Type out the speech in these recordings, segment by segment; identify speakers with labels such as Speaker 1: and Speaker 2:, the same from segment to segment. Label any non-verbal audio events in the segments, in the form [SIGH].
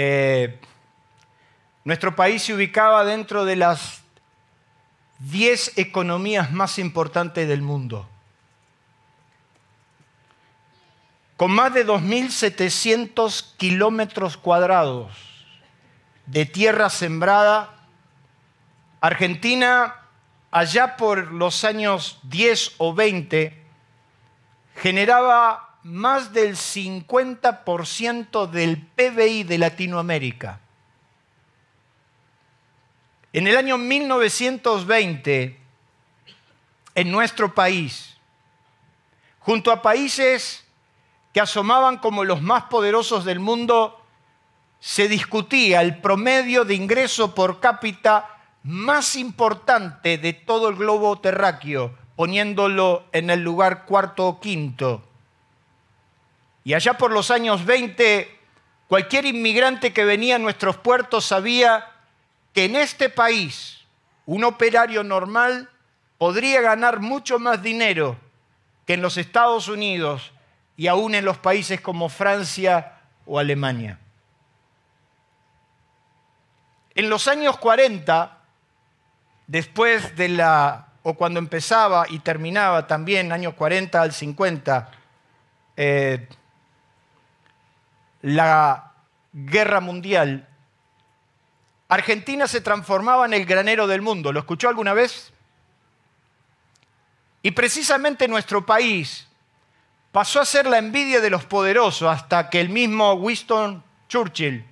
Speaker 1: eh, nuestro país se ubicaba dentro de las 10 economías más importantes del mundo. Con más de 2.700 kilómetros cuadrados de tierra sembrada, Argentina, allá por los años 10 o 20, generaba más del 50% del PBI de Latinoamérica. En el año 1920, en nuestro país, junto a países que asomaban como los más poderosos del mundo, se discutía el promedio de ingreso por cápita más importante de todo el globo terráqueo, poniéndolo en el lugar cuarto o quinto. Y allá por los años 20, cualquier inmigrante que venía a nuestros puertos sabía que en este país un operario normal podría ganar mucho más dinero que en los Estados Unidos y aún en los países como Francia o Alemania. En los años 40, después de la o cuando empezaba y terminaba también, años 40 al 50, eh, la guerra mundial, Argentina se transformaba en el granero del mundo. ¿Lo escuchó alguna vez? Y precisamente nuestro país pasó a ser la envidia de los poderosos hasta que el mismo Winston Churchill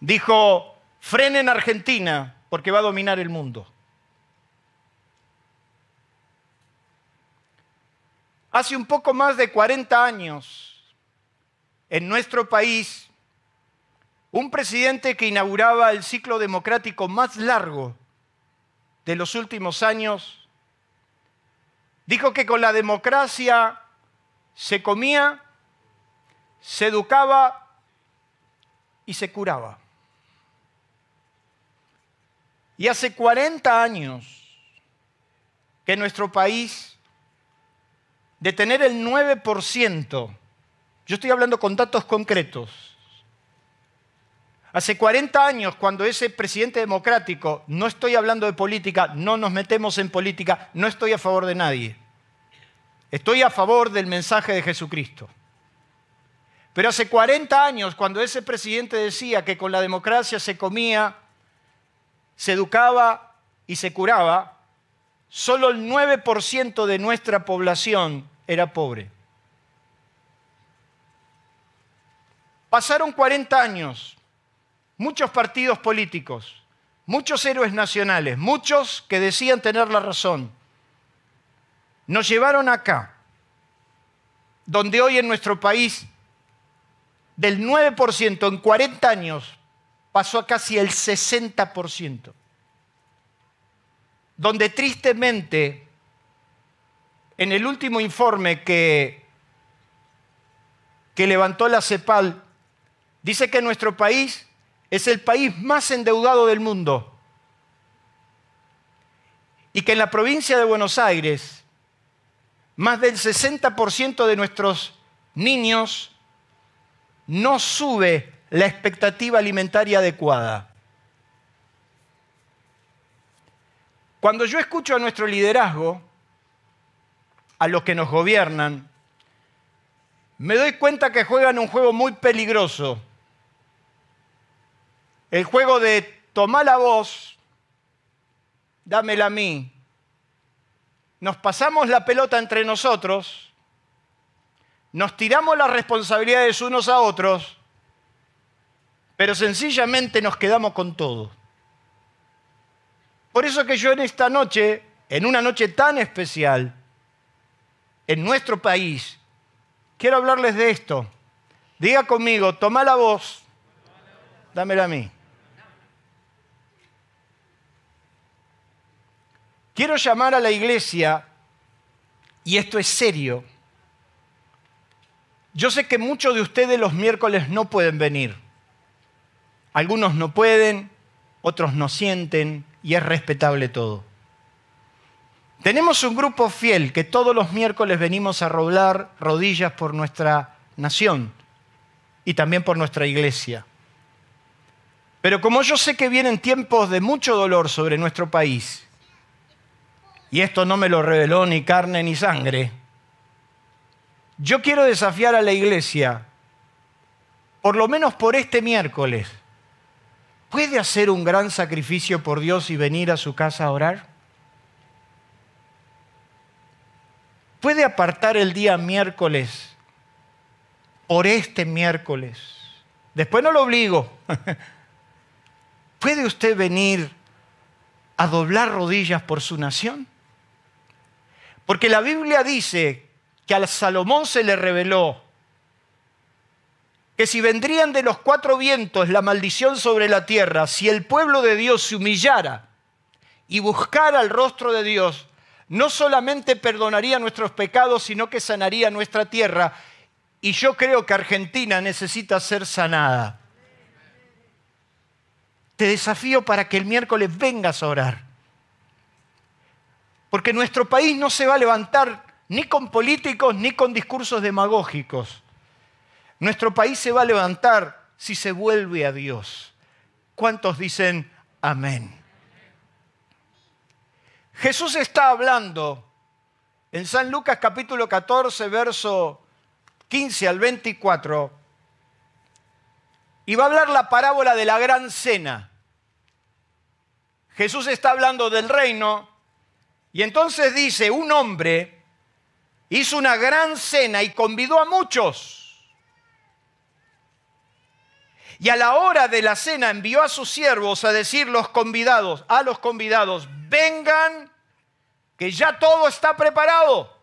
Speaker 1: dijo, frenen Argentina porque va a dominar el mundo. Hace un poco más de 40 años, en nuestro país, un presidente que inauguraba el ciclo democrático más largo de los últimos años, dijo que con la democracia se comía, se educaba y se curaba. Y hace 40 años que nuestro país de tener el 9%, yo estoy hablando con datos concretos, hace 40 años cuando ese presidente democrático, no estoy hablando de política, no nos metemos en política, no estoy a favor de nadie, estoy a favor del mensaje de Jesucristo. Pero hace 40 años, cuando ese presidente decía que con la democracia se comía, se educaba y se curaba, solo el 9% de nuestra población era pobre. Pasaron 40 años, muchos partidos políticos, muchos héroes nacionales, muchos que decían tener la razón, nos llevaron acá, donde hoy en nuestro país del 9% en 40 años pasó a casi el 60% donde tristemente en el último informe que, que levantó la CEPAL, dice que nuestro país es el país más endeudado del mundo y que en la provincia de Buenos Aires más del 60% de nuestros niños no sube la expectativa alimentaria adecuada. Cuando yo escucho a nuestro liderazgo, a los que nos gobiernan, me doy cuenta que juegan un juego muy peligroso. El juego de tomar la voz, dámela a mí. Nos pasamos la pelota entre nosotros, nos tiramos las responsabilidades unos a otros, pero sencillamente nos quedamos con todo. Por eso que yo en esta noche, en una noche tan especial, en nuestro país, quiero hablarles de esto, Diga conmigo, toma la voz, dámela a mí. Quiero llamar a la iglesia, y esto es serio. Yo sé que muchos de ustedes los miércoles no pueden venir. Algunos no pueden, otros no sienten, y es respetable todo. Tenemos un grupo fiel que todos los miércoles venimos a roblar rodillas por nuestra nación y también por nuestra iglesia. Pero como yo sé que vienen tiempos de mucho dolor sobre nuestro país, y esto no me lo reveló ni carne ni sangre, yo quiero desafiar a la iglesia, por lo menos por este miércoles, ¿puede hacer un gran sacrificio por Dios y venir a su casa a orar? ¿Puede apartar el día miércoles por este miércoles? Después no lo obligo. [LAUGHS] ¿Puede usted venir a doblar rodillas por su nación? Porque la Biblia dice que al Salomón se le reveló que si vendrían de los cuatro vientos la maldición sobre la tierra, si el pueblo de Dios se humillara y buscara el rostro de Dios, no solamente perdonaría nuestros pecados, sino que sanaría nuestra tierra. Y yo creo que Argentina necesita ser sanada. Te desafío para que el miércoles vengas a orar. Porque nuestro país no se va a levantar ni con políticos ni con discursos demagógicos. Nuestro país se va a levantar si se vuelve a Dios. ¿Cuántos dicen amén? Jesús está hablando en San Lucas capítulo 14, verso 15 al 24, y va a hablar la parábola de la gran cena. Jesús está hablando del reino y entonces dice, un hombre hizo una gran cena y convidó a muchos. Y a la hora de la cena envió a sus siervos a decir los convidados, a los convidados, vengan, que ya todo está preparado.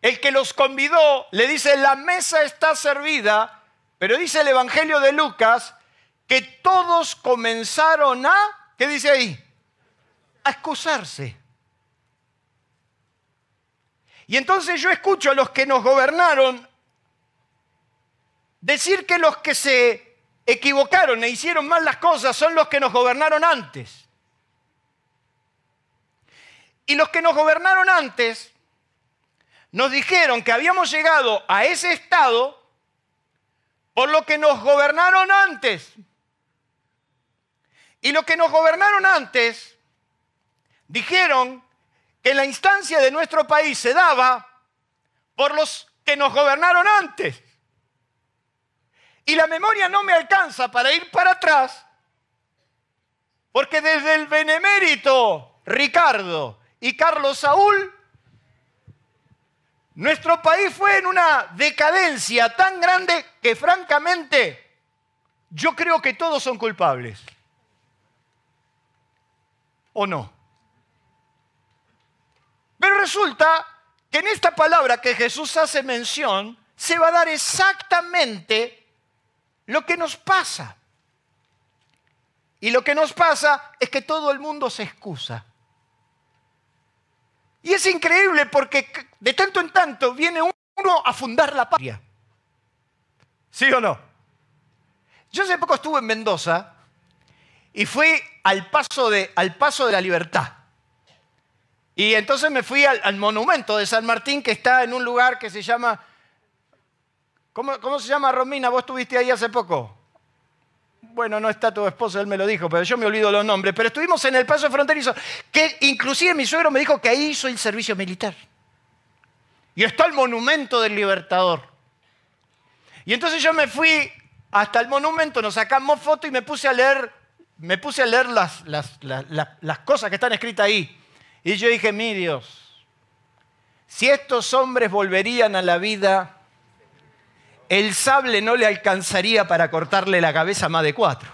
Speaker 1: El que los convidó le dice, la mesa está servida, pero dice el Evangelio de Lucas que todos comenzaron a, ¿qué dice ahí? A excusarse. Y entonces yo escucho a los que nos gobernaron decir que los que se equivocaron e hicieron mal las cosas son los que nos gobernaron antes. Y los que nos gobernaron antes nos dijeron que habíamos llegado a ese estado por lo que nos gobernaron antes. Y los que nos gobernaron antes dijeron que la instancia de nuestro país se daba por los que nos gobernaron antes. Y la memoria no me alcanza para ir para atrás, porque desde el benemérito Ricardo y Carlos Saúl, nuestro país fue en una decadencia tan grande que francamente yo creo que todos son culpables. ¿O no? Pero resulta que en esta palabra que Jesús hace mención, se va a dar exactamente lo que nos pasa. Y lo que nos pasa es que todo el mundo se excusa. Y es increíble porque de tanto en tanto viene uno a fundar la patria. ¿Sí o no? Yo hace poco estuve en Mendoza y fui al paso de, al paso de la libertad. Y entonces me fui al, monumento de San Martín que está en un lugar que se llama... ¿Cómo, ¿Cómo, se llama Romina? ¿Vos estuviste ahí hace poco? Bueno, no está tu esposo, él me lo dijo, pero yo me olvido los nombres. Pero estuvimos en el paso fronterizo, que inclusive mi suegro me dijo que ahí hizo el servicio militar. Y está el monumento del libertador. Y entonces yo me fui hasta el monumento, nos sacamos fotos y me puse a leer, me puse a leer las, las, las cosas que están escritas ahí. Y yo dije, mi Dios, si estos hombres volverían a la vida, el sable no le alcanzaría para cortarle la cabeza a más de cuatro.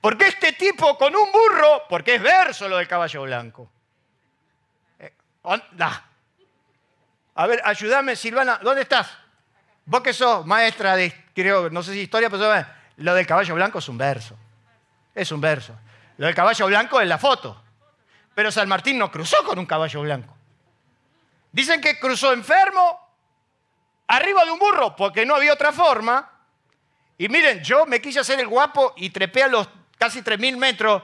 Speaker 1: Porque este tipo con un burro, porque es verso lo del caballo blanco. Eh, A ver, ayúdame, Silvana, ¿dónde estás? Vos que sos maestra de, creo, no sé si historia, pero lo del caballo blanco es un verso. Es un verso. Lo del caballo blanco es la foto. Pero San Martín no cruzó con un caballo blanco. Dicen que cruzó enfermo, arriba de un burro, porque no había otra forma. Y miren, yo me quise hacer el guapo y trepé a los casi 3.000 metros.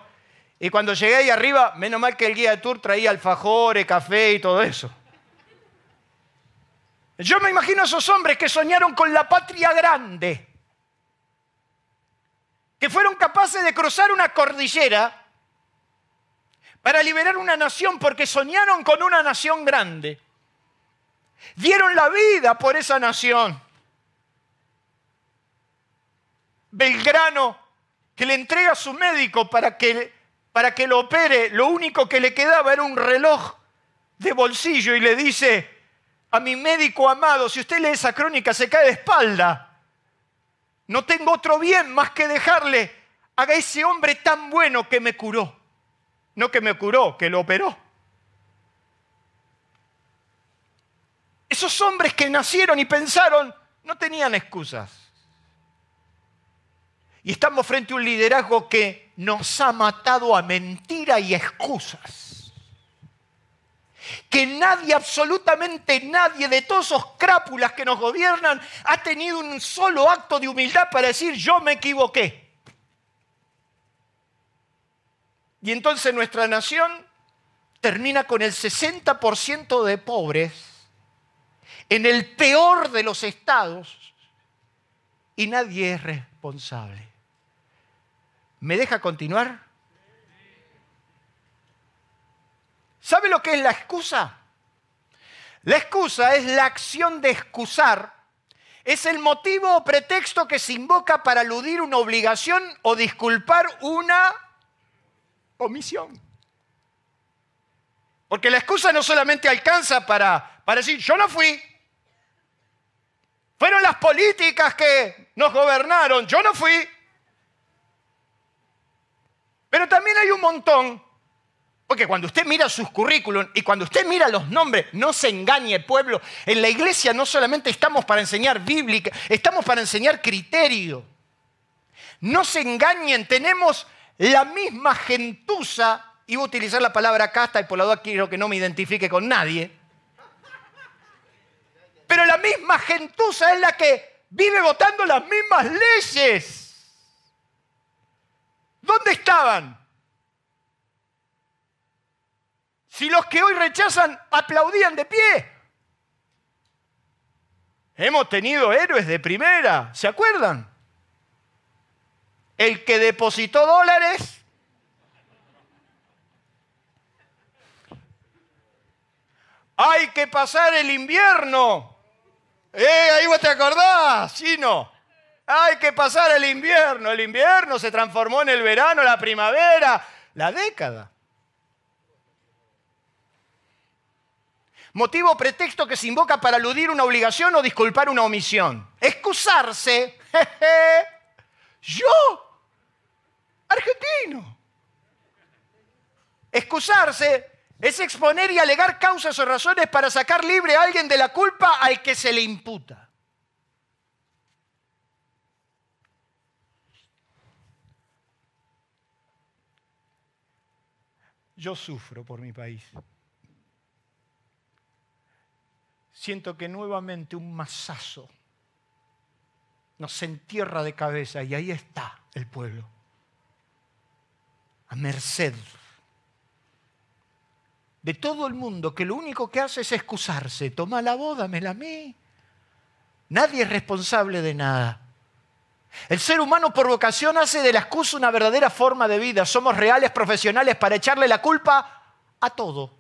Speaker 1: Y cuando llegué ahí arriba, menos mal que el guía de tour traía alfajores, café y todo eso. Yo me imagino a esos hombres que soñaron con la patria grande, que fueron capaces de cruzar una cordillera para liberar una nación porque soñaron con una nación grande. Dieron la vida por esa nación. Belgrano, que le entrega a su médico para que, para que lo opere, lo único que le quedaba era un reloj de bolsillo y le dice a mi médico amado, si usted lee esa crónica se cae de espalda. No tengo otro bien más que dejarle a ese hombre tan bueno que me curó. No que me curó, que lo operó. Esos hombres que nacieron y pensaron no tenían excusas. Y estamos frente a un liderazgo que nos ha matado a mentira y excusas. Que nadie, absolutamente nadie de todos esos crápulas que nos gobiernan ha tenido un solo acto de humildad para decir yo me equivoqué. Y entonces nuestra nación termina con el 60% de pobres en el peor de los estados y nadie es responsable. ¿Me deja continuar? ¿Sabe lo que es la excusa? La excusa es la acción de excusar. Es el motivo o pretexto que se invoca para aludir una obligación o disculpar una omisión. Porque la excusa no solamente alcanza para, para decir, yo no fui, fueron las políticas que nos gobernaron. Yo no fui. Pero también hay un montón. Porque cuando usted mira sus currículum y cuando usted mira los nombres, no se engañe pueblo. En la iglesia no solamente estamos para enseñar bíblica, estamos para enseñar criterio. No se engañen, tenemos la misma gentuza, voy a utilizar la palabra casta y por la duda quiero que no me identifique con nadie pero la misma gentuza es la que vive votando las mismas leyes. ¿Dónde estaban? Si los que hoy rechazan aplaudían de pie. Hemos tenido héroes de primera, ¿se acuerdan? El que depositó dólares hay que pasar el invierno ¡Eh, ahí vos te acordás, chino! Hay que pasar el invierno. El invierno se transformó en el verano, la primavera, la década. Motivo pretexto que se invoca para aludir una obligación o disculpar una omisión. Excusarse. [LAUGHS] Yo, argentino. Excusarse es exponer y alegar causas o razones para sacar libre a alguien de la culpa al que se le imputa. Yo sufro por mi país. Siento que nuevamente un masazo nos entierra de cabeza y ahí está el pueblo, a merced de todo el mundo que lo único que hace es excusarse. Toma la boda, me la mí. Nadie es responsable de nada. El ser humano por vocación hace de la excusa una verdadera forma de vida. Somos reales profesionales para echarle la culpa a todo.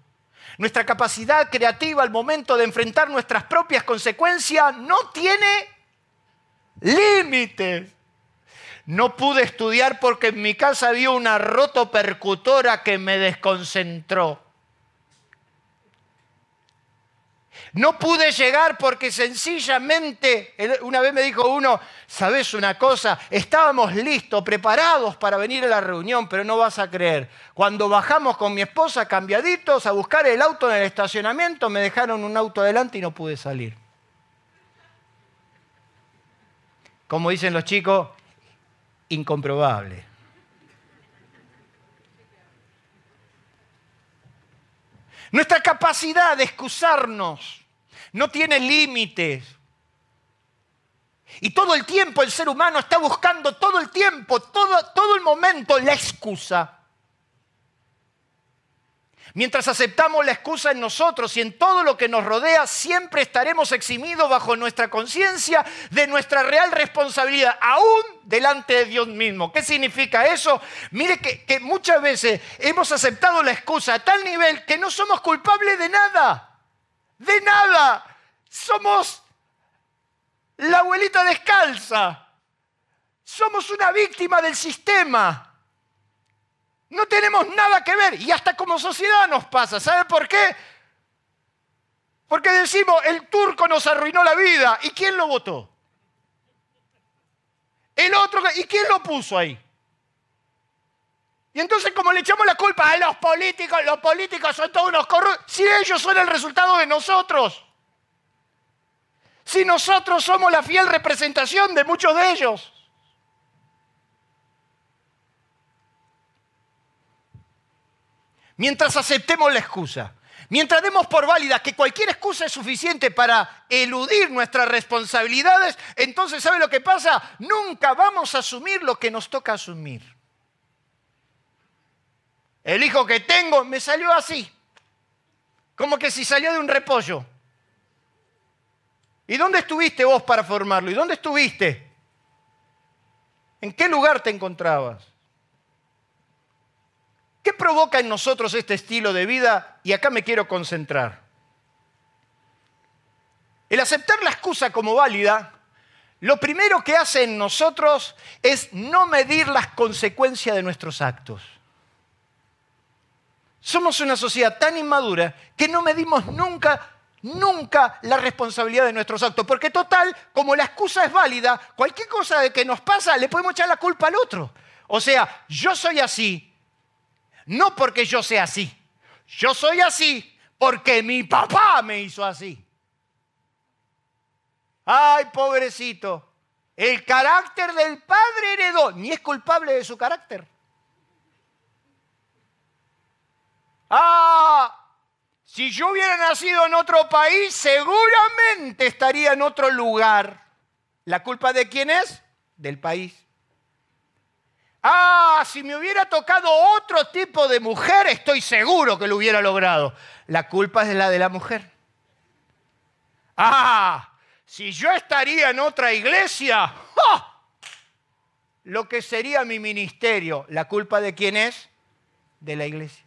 Speaker 1: Nuestra capacidad creativa al momento de enfrentar nuestras propias consecuencias no tiene límites. No pude estudiar porque en mi casa había una rotopercutora que me desconcentró. No pude llegar porque sencillamente, una vez me dijo uno, ¿sabes una cosa? Estábamos listos, preparados para venir a la reunión, pero no vas a creer. Cuando bajamos con mi esposa cambiaditos a buscar el auto en el estacionamiento, me dejaron un auto adelante y no pude salir. Como dicen los chicos, incomprobable. Nuestra capacidad de excusarnos no tiene límites. Y todo el tiempo el ser humano está buscando, todo el tiempo, todo, todo el momento, la excusa. Mientras aceptamos la excusa en nosotros y en todo lo que nos rodea, siempre estaremos eximidos bajo nuestra conciencia de nuestra real responsabilidad, aún delante de Dios mismo. ¿Qué significa eso? Mire que, muchas veces hemos aceptado la excusa a tal nivel que no somos culpables de nada, de nada. Somos la abuelita descalza. Somos una víctima del sistema. No tenemos nada que ver y hasta como sociedad nos pasa. ¿Sabe por qué? Porque decimos, el turco nos arruinó la vida. ¿Y quién lo votó? El otro, ¿y quién lo puso ahí? Y entonces como le echamos la culpa a los políticos, los políticos son todos unos corruptos, si ellos son el resultado de nosotros. Si nosotros somos la fiel representación de muchos de ellos. Mientras aceptemos la excusa, mientras demos por válida que cualquier excusa es suficiente para eludir nuestras responsabilidades, entonces ¿sabe lo que pasa? Nunca vamos a asumir lo que nos toca asumir. El hijo que tengo me salió así, como que si salió de un repollo. ¿Y dónde estuviste vos para formarlo? ¿Y dónde estuviste? ¿En qué lugar te encontrabas? ¿Qué provoca en nosotros este estilo de vida? Y acá me quiero concentrar. El aceptar la excusa como válida, lo primero que hace en nosotros es no medir las consecuencias de nuestros actos. Somos una sociedad tan inmadura que no medimos nunca, nunca la responsabilidad de nuestros actos. Porque total, como la excusa es válida, cualquier cosa de que nos pasa le podemos echar la culpa al otro. O sea, yo soy así, no porque yo sea así. Yo soy así porque mi papá me hizo así. Ay, pobrecito. El carácter del padre heredó, ni es culpable de su carácter. Ah, si yo hubiera nacido en otro país, seguramente estaría en otro lugar. ¿La culpa de quién es? Del país. Ah, si me hubiera tocado otro tipo de mujer, estoy seguro que lo hubiera logrado. La culpa es la de la mujer. Ah, si yo estaría en otra iglesia, lo que sería mi ministerio, ¿la culpa de quién es? De la iglesia.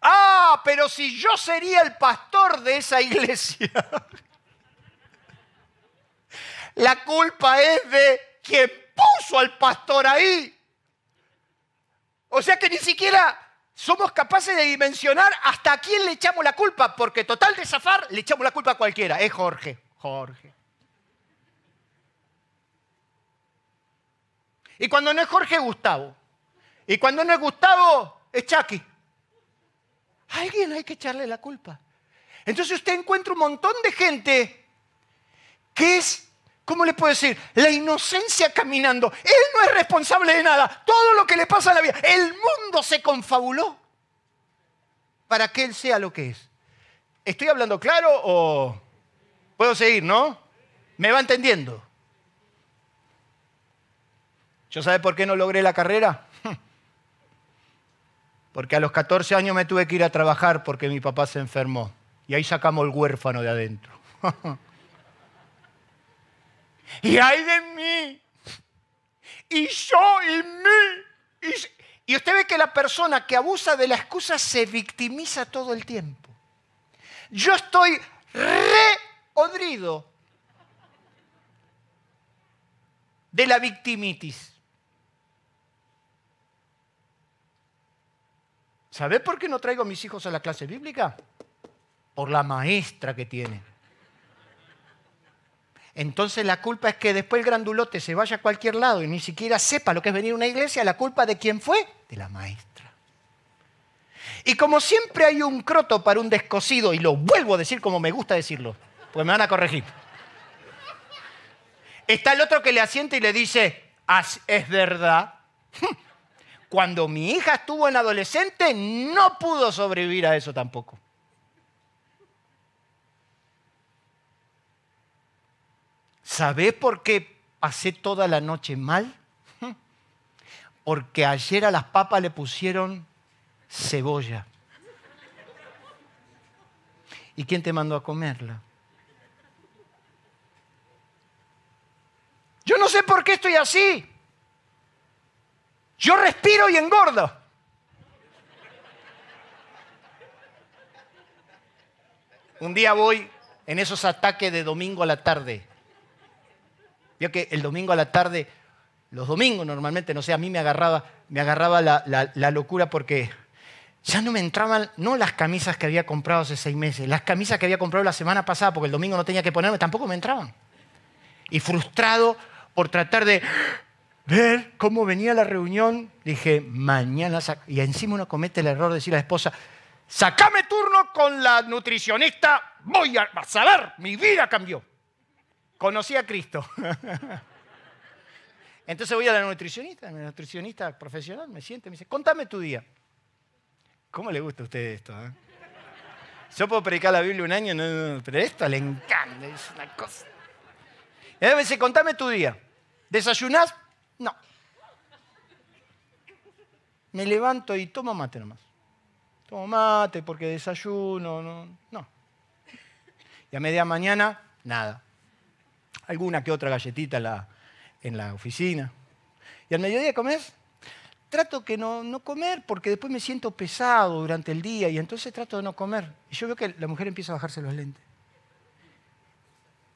Speaker 1: Ah, pero si yo sería el pastor de esa iglesia, [LAUGHS] la culpa es de quien puso al pastor ahí. O sea que ni siquiera somos capaces de dimensionar hasta a quién le echamos la culpa, porque total de zafar le echamos la culpa a cualquiera. Es Jorge, Jorge. Y cuando no es Jorge, Gustavo. Y cuando no es Gustavo, es Chucky. A alguien hay que echarle la culpa. Entonces usted encuentra un montón de gente que es ¿Cómo le puedo decir? La inocencia caminando. Él no es responsable de nada. Todo lo que le pasa a la vida. El mundo se confabuló para que él sea lo que es. ¿Estoy hablando claro o puedo seguir, no? ¿Me va entendiendo? ¿Yo sabe por qué no logré la carrera? [LAUGHS] Porque a los 14 años me tuve que ir a trabajar porque mi papá se enfermó. Y ahí sacamos el huérfano de adentro. [LAUGHS] y hay de mí, y yo y mí. Y, usted ve que la persona que abusa de la excusa se victimiza todo el tiempo. Yo estoy reodrido de la victimitis. ¿Sabe por qué no traigo a mis hijos a la clase bíblica? por la maestra que tiene. Entonces la culpa es que después el grandulote se vaya a cualquier lado y ni siquiera sepa lo que es venir a una iglesia. La culpa de quién fue? De la maestra. Y como siempre hay un croto para un descosido, y lo vuelvo a decir como me gusta decirlo, porque me van a corregir. Está el otro que le asiente y le dice, es verdad. [LAUGHS] Cuando mi hija estuvo en adolescente no pudo sobrevivir a eso tampoco. ¿Sabés por qué pasé toda la noche mal? [LAUGHS] Porque ayer a las papas le pusieron cebolla. ¿Y quién te mandó a comerla? Yo no sé por qué estoy así. Yo respiro y engordo. Un día voy en esos ataques de domingo a la tarde Vio que el domingo a la tarde, los domingos normalmente, no sé, a mí me agarraba, me agarraba la, locura porque ya no me entraban, no las camisas que había comprado hace seis meses, las camisas que había comprado la semana pasada porque el domingo no tenía que ponerme, tampoco me entraban. Y frustrado por tratar de ver cómo venía la reunión, dije, mañana, y encima uno comete el error de decir a la esposa, sacame turno con la nutricionista, voy a saber, mi vida cambió conocí a Cristo. [LAUGHS] Entonces voy a la nutricionista, la nutricionista profesional, me siente me dice, contame tu día. ¿Cómo le gusta a usted esto? Eh? Yo puedo predicar la Biblia un año, pero esto le encanta, es una cosa. Y me dice, contame tu día. ¿Desayunás? No. Me levanto y tomo mate nomás. Tomo mate porque desayuno, no. no. Y a media mañana, nada alguna que otra galletita en la, en la oficina. Y al mediodía comes, trato que no, no comer porque después me siento pesado durante el día y entonces trato de no comer. Y yo veo que la mujer empieza a bajarse los lentes.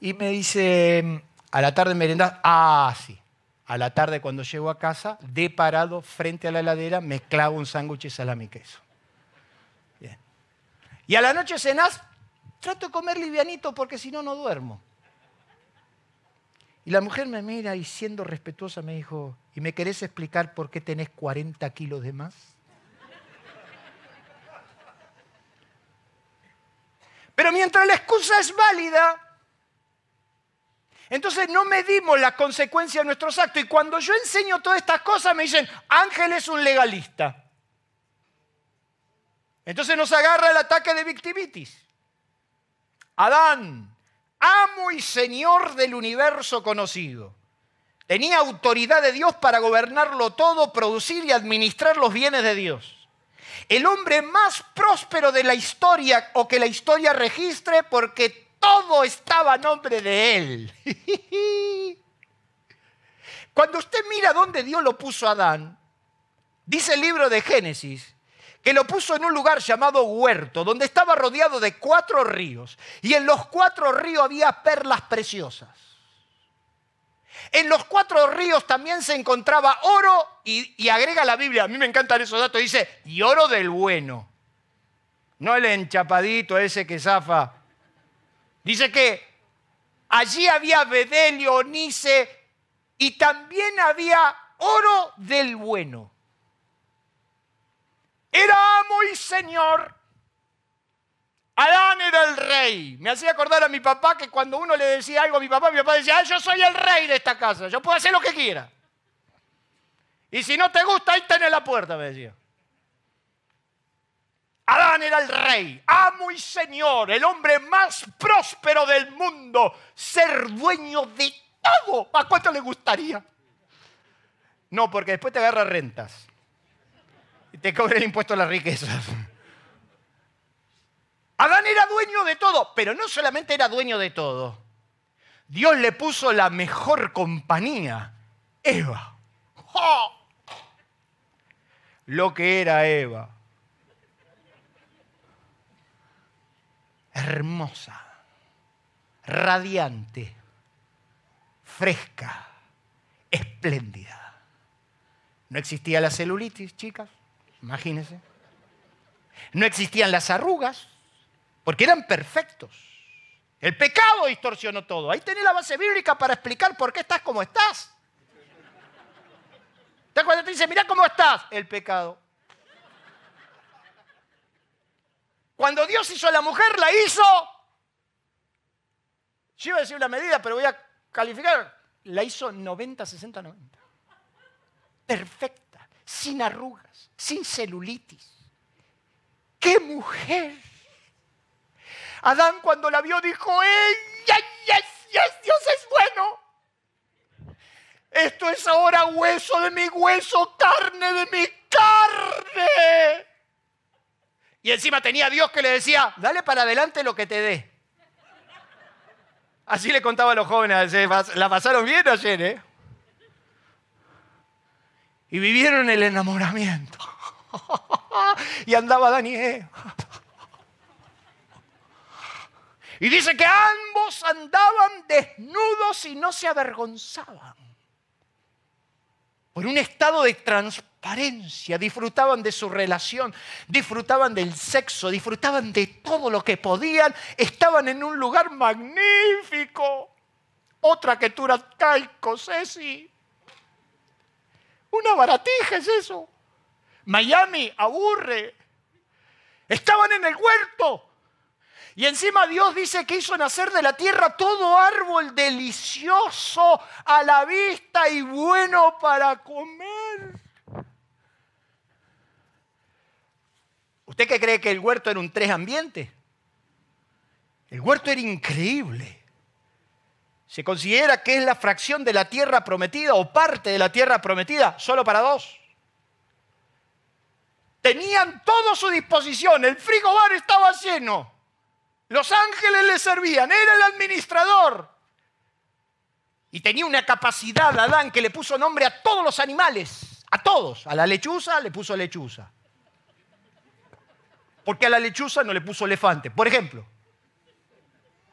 Speaker 1: Y me dice, a la tarde merendás, ah, sí. A la tarde cuando llego a casa, de parado frente a la heladera, me clavo un sándwich de salami y queso. Bien. Y a la noche cenás, trato de comer livianito porque si no, no duermo. Y la mujer me mira y siendo respetuosa me dijo, ¿y me querés explicar por qué tenés 40 kilos de más? Pero mientras la excusa es válida, entonces no medimos las consecuencias de nuestros actos. Y cuando yo enseño todas estas cosas me dicen, Ángel es un legalista. Entonces nos agarra el ataque de victimitis. Adán amo y señor del universo conocido. Tenía autoridad de Dios para gobernarlo todo, producir y administrar los bienes de Dios. El hombre más próspero de la historia o que la historia registre porque todo estaba a nombre de él. [LAUGHS] Cuando usted mira dónde Dios lo puso a Adán, dice el libro de Génesis, que lo puso en un lugar llamado huerto, donde estaba rodeado de cuatro ríos. Y en los cuatro ríos había perlas preciosas. En los cuatro ríos también se encontraba oro y, agrega la Biblia, a mí me encantan esos datos, dice, y oro del bueno. No el enchapadito ese que zafa. Dice que allí había bedelio, nice y también había oro del bueno. Era amo y señor. Adán era el rey. Me hacía acordar a mi papá que cuando uno le decía algo a mi papá, mi papá decía, ah, yo soy el rey de esta casa, yo puedo hacer lo que quiera. Y si no te gusta, ahí tenés la puerta, me decía. Adán era el rey, amo y señor, el hombre más próspero del mundo, ser dueño de todo. ¿A cuánto le gustaría? No, porque después te agarra rentas te cobra el impuesto a la riqueza. Adán era dueño de todo, pero no solamente era dueño de todo. Dios le puso la mejor compañía, Eva. Lo que era Eva. Hermosa, radiante, fresca, espléndida. No existía la celulitis, chicas. Imagínense. No existían las arrugas, porque eran perfectos. El pecado distorsionó todo. Ahí tenés la base bíblica para explicar por qué estás como estás. Entonces cuando te dice, mira cómo estás, el pecado. Cuando Dios hizo a la mujer, la hizo. Yo iba a decir una medida, pero voy a calificar. La hizo 90, 60, 90. Perfecta, sin arrugas, sin celulitis. ¡Qué mujer! Adán cuando la vio dijo, ¡Ey, yes, yes, Dios es bueno! Esto es ahora hueso de mi hueso, carne de mi carne. Y encima tenía Dios que le decía, dale para adelante lo que te dé. Así le contaba a los jóvenes, la pasaron bien ayer, ¿eh? Y vivieron el enamoramiento. [LAUGHS] y andaba Daniel. Y dice que ambos andaban desnudos y no se avergonzaban. Por un estado de transparencia, disfrutaban de su relación, disfrutaban del sexo, disfrutaban de todo lo que podían, estaban en un lugar magnífico. Otra que tú Ceci. Una baratija es eso. Miami aburre. Estaban en el huerto. Y encima Dios dice que hizo nacer de la tierra todo árbol delicioso a la vista y bueno para comer. ¿Usted qué cree que el huerto era un tres ambiente? El huerto era increíble. Se considera que es la fracción de la tierra prometida o parte de la tierra prometida solo para dos. Tenían todo a su disposición, el frigobar estaba lleno. Los ángeles le servían, era el administrador. Y tenía una capacidad, Adán, que le puso nombre a todos los animales, a todos. A la lechuza le puso lechuza. Porque a la lechuza no le puso elefante. Por ejemplo,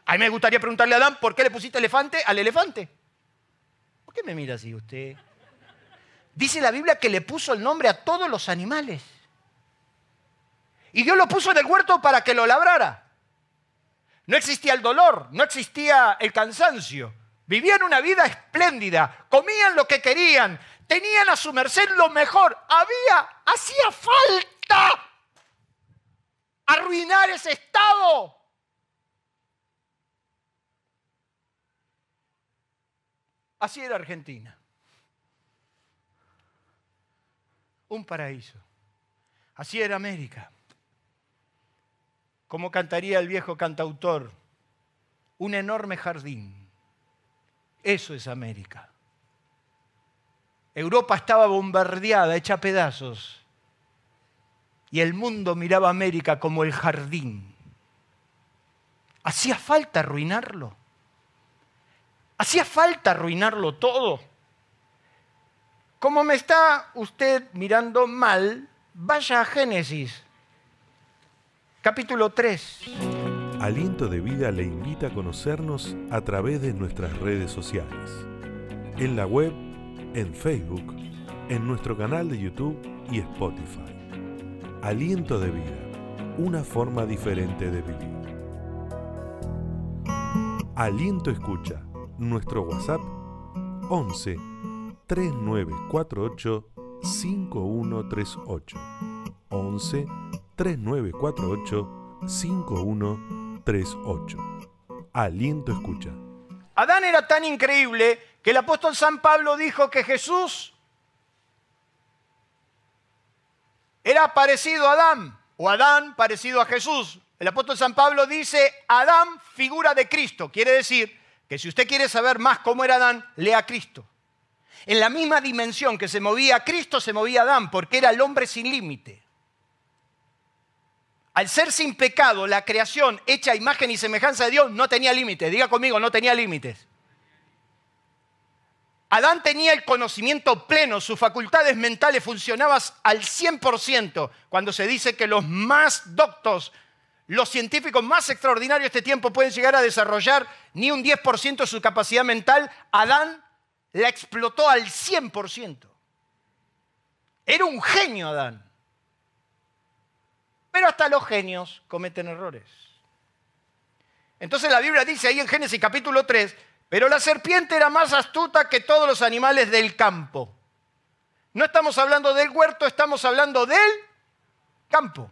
Speaker 1: a mí me gustaría preguntarle a Adán, ¿por qué le pusiste elefante al elefante? ¿Por qué me mira así usted? Dice la Biblia que le puso el nombre a todos los animales. Y Dios lo puso en el huerto para que lo labrara. No existía el dolor, no existía el cansancio. Vivían una vida espléndida, comían lo que querían, tenían a su merced lo mejor. Había, hacía falta arruinar ese estado. Así era Argentina. Un paraíso. Así era América. Como cantaría el viejo cantautor, un enorme jardín. Eso es América. Europa estaba bombardeada, hecha pedazos. Y el mundo miraba a América como el jardín. Hacía falta arruinarlo. Hacía falta arruinarlo todo. Como me está usted mirando mal, vaya a Génesis capítulo 3.
Speaker 2: Aliento de Vida le invita a conocernos a través de nuestras redes sociales. En la web, en Facebook, en nuestro canal de YouTube y Spotify. Aliento de Vida, una forma diferente de vivir. Aliento Escucha, nuestro WhatsApp 11 3948 5138 11 3948-5138. Aliento escucha.
Speaker 1: Adán era tan increíble que el apóstol San Pablo dijo que Jesús era parecido a Adán, o Adán parecido a Jesús. El apóstol San Pablo dice, Adán figura de Cristo. Quiere decir que si usted quiere saber más cómo era Adán, lea a Cristo. En la misma dimensión que se movía Cristo, se movía Adán, porque era el hombre sin límite. Al ser sin pecado, la creación hecha a imagen y semejanza de Dios no tenía límites. Diga conmigo, no tenía límites. Adán tenía el conocimiento pleno, sus facultades mentales funcionaban al 100%. Cuando se dice que los más doctos, los científicos más extraordinarios de este tiempo pueden llegar a desarrollar ni un 10% de su capacidad mental, Adán la explotó al 100%. Era un genio Adán. Pero hasta los genios cometen errores. Entonces la Biblia dice ahí en Génesis capítulo 3, pero la serpiente era más astuta que todos los animales del campo. No estamos hablando del huerto, estamos hablando del campo.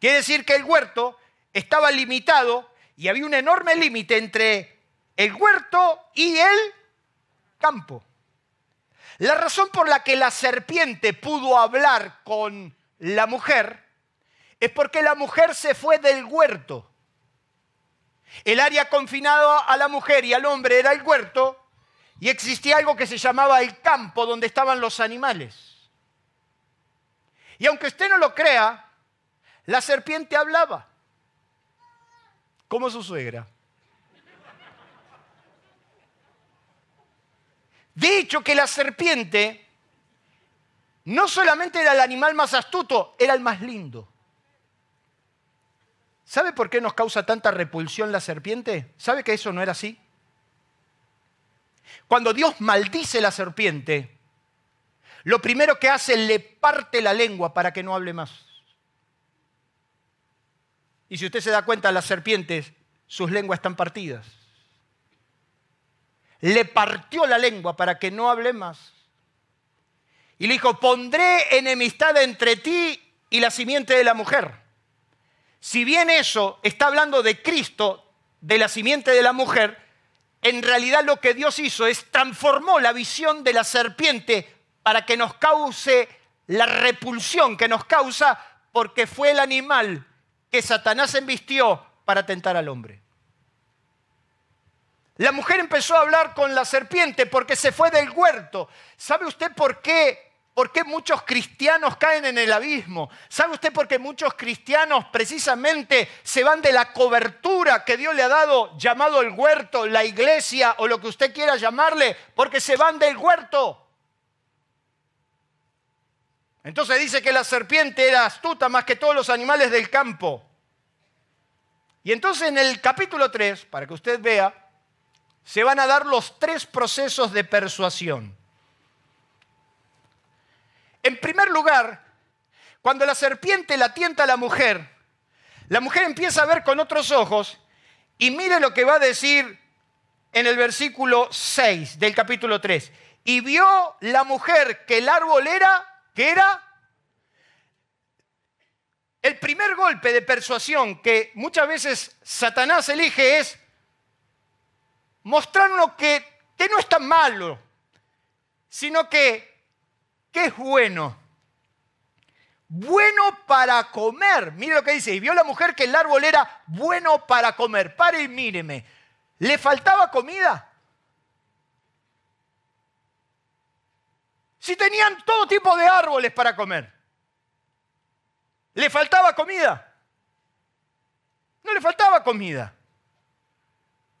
Speaker 1: Quiere decir que el huerto estaba limitado y había un enorme límite entre el huerto y el campo. La razón por la que la serpiente pudo hablar con la mujer es porque la mujer se fue del huerto. El área confinada a la mujer y al hombre era el huerto y existía algo que se llamaba el campo donde estaban los animales. Y aunque usted no lo crea, la serpiente hablaba como su suegra. Dicho que la serpiente no solamente era el animal más astuto, era el más lindo. ¿Sabe por qué nos causa tanta repulsión la serpiente? ¿Sabe que eso no era así? Cuando Dios maldice la serpiente, lo primero que hace le parte la lengua para que no hable más. Y si usted se da cuenta, las serpientes, sus lenguas están partidas. Le partió la lengua para que no hable más. Y le dijo, pondré enemistad entre ti y la simiente de la mujer. Si bien eso está hablando de Cristo, de la simiente de la mujer, en realidad lo que Dios hizo es transformó la visión de la serpiente para que nos cause la repulsión que nos causa porque fue el animal que Satanás embistió para tentar al hombre. La mujer empezó a hablar con la serpiente porque se fue del huerto. ¿Sabe usted por qué ¿Por qué muchos cristianos caen en el abismo? ¿Sabe usted por qué muchos cristianos precisamente se van de la cobertura que Dios le ha dado, llamado el huerto, la iglesia o lo que usted quiera llamarle? Porque se van del huerto. Entonces dice que la serpiente era astuta más que todos los animales del campo. Y entonces en el capítulo 3, para que usted vea, se van a dar los tres procesos de persuasión. En primer lugar, cuando la serpiente la tienta a la mujer, la mujer empieza a ver con otros ojos y mire lo que va a decir en el versículo 6 del capítulo 3. Y vio la mujer que el árbol era, que era el primer golpe de persuasión que muchas veces Satanás elige es mostrarnos que, que no es tan malo, sino que ¿Qué es bueno? Bueno para comer. Mire lo que dice. Y vio la mujer que el árbol era bueno para comer. Pare y míreme. ¿Le faltaba comida? Si tenían todo tipo de árboles para comer. ¿Le faltaba comida? No le faltaba comida.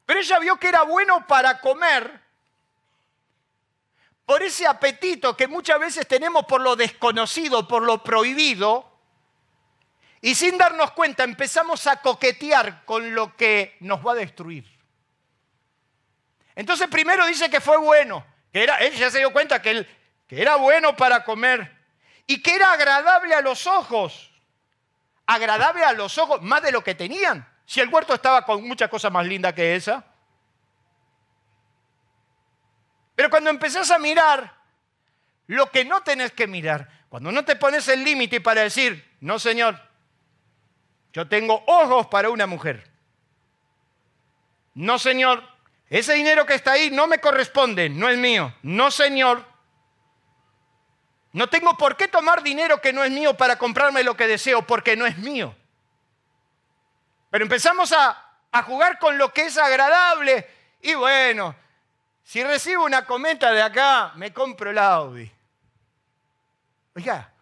Speaker 1: Pero ella vio que era bueno para comer por ese apetito que muchas veces tenemos por lo desconocido, por lo prohibido, y sin darnos cuenta empezamos a coquetear con lo que nos va a destruir. Entonces primero dice que fue bueno, que era, él ya se dio cuenta que, que era bueno para comer y que era agradable a los ojos, agradable a los ojos más de lo que tenían. Si el huerto estaba con muchas cosas más lindas que esa. Pero cuando empezás a mirar lo que no tenés que mirar, cuando no te pones el límite para decir, no señor, yo tengo ojos para una mujer. No señor, ese dinero que está ahí no me corresponde, no es mío. No señor, no tengo por qué tomar dinero que no es mío para comprarme lo que deseo, porque no es mío. Pero empezamos a, jugar con lo que es agradable y bueno, si recibo una cometa de acá, me compro el Audi. Oiga,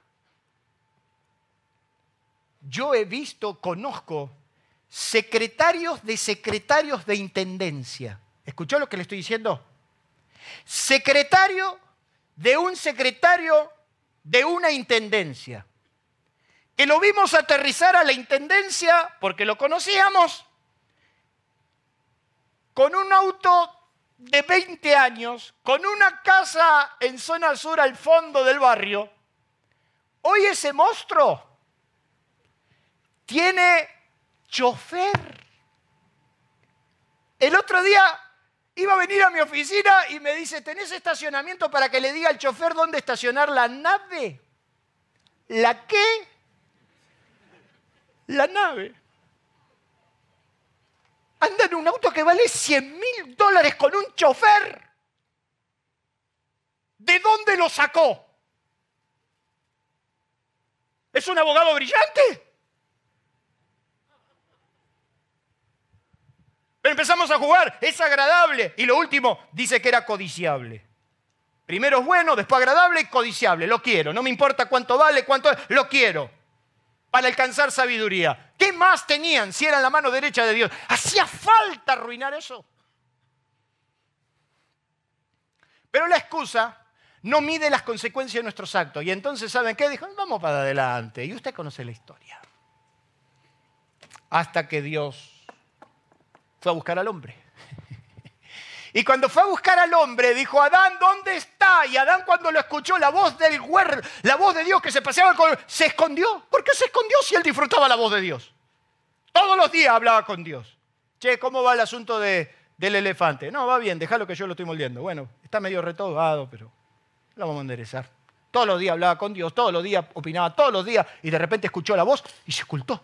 Speaker 1: yo he visto, conozco secretarios de secretarios de intendencia. ¿Escuchó lo que le estoy diciendo? Secretario de un secretario de una intendencia. Que lo vimos aterrizar a la intendencia porque lo conocíamos con un auto de 20 años con una casa en zona sur al fondo del barrio, hoy ese monstruo tiene chofer. El otro día iba a venir a mi oficina y me dice, ¿tenés estacionamiento para que le diga al chofer dónde estacionar la nave? ¿La qué? La nave. Anda en un auto que vale 100 mil dólares con un chofer. ¿De dónde lo sacó? ¿Es un abogado brillante? Pero empezamos a jugar, es agradable. Y lo último, dice que era codiciable. Primero es bueno, después agradable y codiciable. Lo quiero, no me importa cuánto vale, cuánto lo quiero. Para alcanzar sabiduría. ¿Qué más tenían si eran la mano derecha de Dios? ¿Hacía falta arruinar eso? Pero la excusa no mide las consecuencias de nuestros actos. Y entonces, ¿saben qué? Dijo, vamos para adelante. Y usted conoce la historia. Hasta que Dios fue a buscar al hombre. [LAUGHS] Y cuando fue a buscar al hombre, dijo, Adán, ¿dónde está? Y Adán cuando lo escuchó, la voz del huer, la voz de Dios que se paseaba, con... se escondió. ¿Por qué se escondió si él disfrutaba la voz de Dios? Todos los días hablaba con Dios. Che, ¿cómo va el asunto de, del elefante? No, va bien, déjalo que yo lo estoy moldeando. Bueno, está medio retobado, pero lo vamos a enderezar. Todos los días hablaba con Dios, todos los días opinaba, todos los días, y de repente escuchó la voz y se ocultó.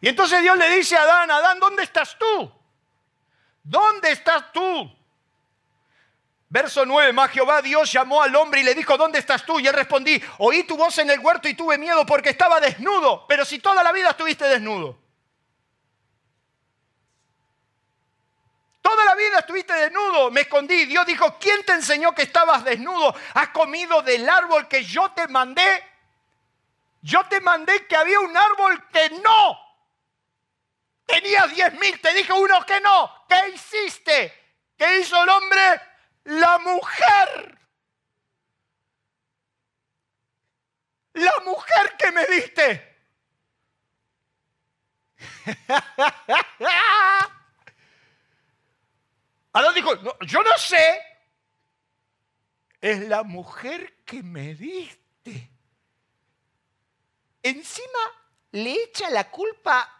Speaker 1: Y entonces Dios le dice a Adán, Adán, ¿dónde estás tú? ¿Dónde estás tú? Verso 9, más Jehová Dios llamó al hombre y le dijo, ¿dónde estás tú? Y él respondí, oí tu voz en el huerto y tuve miedo porque estaba desnudo, pero si toda la vida estuviste desnudo. Toda la vida estuviste desnudo, me escondí. Dios dijo, ¿quién te enseñó que estabas desnudo? ¿Has comido del árbol que yo te mandé? Yo te mandé que había un árbol que no. Tenías diez mil, te dije uno que no. ¿Qué hiciste? ¿Qué hizo el hombre? La mujer. La mujer que me diste. [LAUGHS] Adán dijo, yo no sé. Es la mujer que me diste. Encima le echa la culpa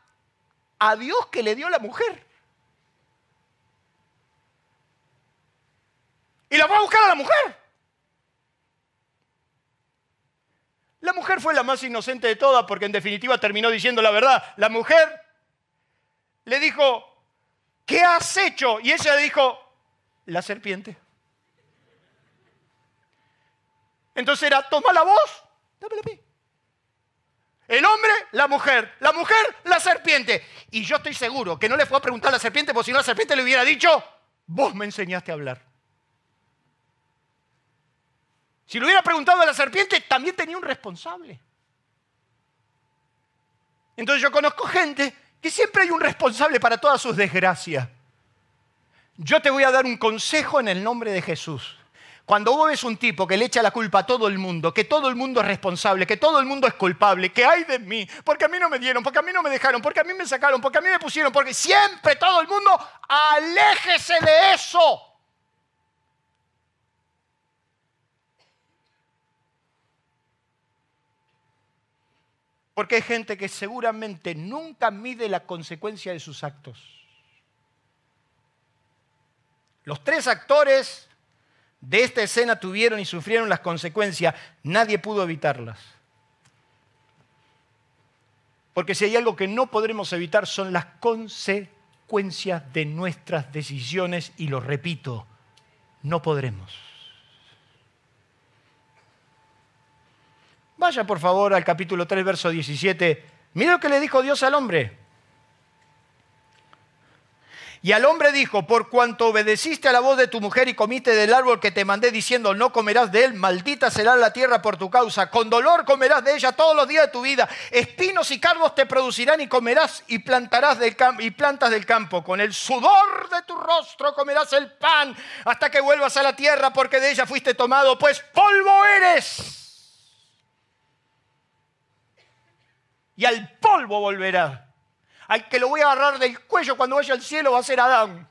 Speaker 1: a Dios que le dio la mujer. Y la va a buscar a la mujer. La mujer fue la más inocente de todas porque en definitiva terminó diciendo la verdad. La mujer le dijo, ¿qué has hecho? Y ella le dijo, la serpiente. Entonces era, toma la voz, dámela a. El hombre, la mujer. La mujer, la serpiente. Y yo estoy seguro que no le fue a preguntar a la serpiente, porque si no la serpiente le hubiera dicho, vos me enseñaste a hablar. Si le hubiera preguntado a la serpiente, también tenía un responsable. Entonces yo conozco gente que siempre hay un responsable para todas sus desgracias. Yo te voy a dar un consejo en el nombre de Jesús. Cuando vos ves un tipo que le echa la culpa a todo el mundo, que todo el mundo es responsable, que todo el mundo es culpable, que hay de mí, porque a mí no me dieron, porque a mí no me dejaron, porque a mí me sacaron, porque a mí me pusieron, porque siempre todo el mundo, aléjese de eso. Porque hay gente que seguramente nunca mide la consecuencia de sus actos. Los tres actores de esta escena tuvieron y sufrieron las consecuencias. Nadie pudo evitarlas. Porque si hay algo que no podremos evitar son las consecuencias de nuestras decisiones y lo repito, no podremos. Vaya por favor al capítulo 3, verso 17. Mira lo que le dijo Dios al hombre. Y al hombre dijo, por cuanto obedeciste a la voz de tu mujer y comiste del árbol que te mandé diciendo, no comerás de él, maldita será la tierra por tu causa, con dolor comerás de ella todos los días de tu vida, espinos y cardos te producirán y comerás y plantarás del y plantas del campo, con el sudor de tu rostro comerás el pan hasta que vuelvas a la tierra porque de ella fuiste tomado, pues polvo eres y al polvo volverá. Al que lo voy a agarrar del cuello cuando vaya al cielo va a ser Adán.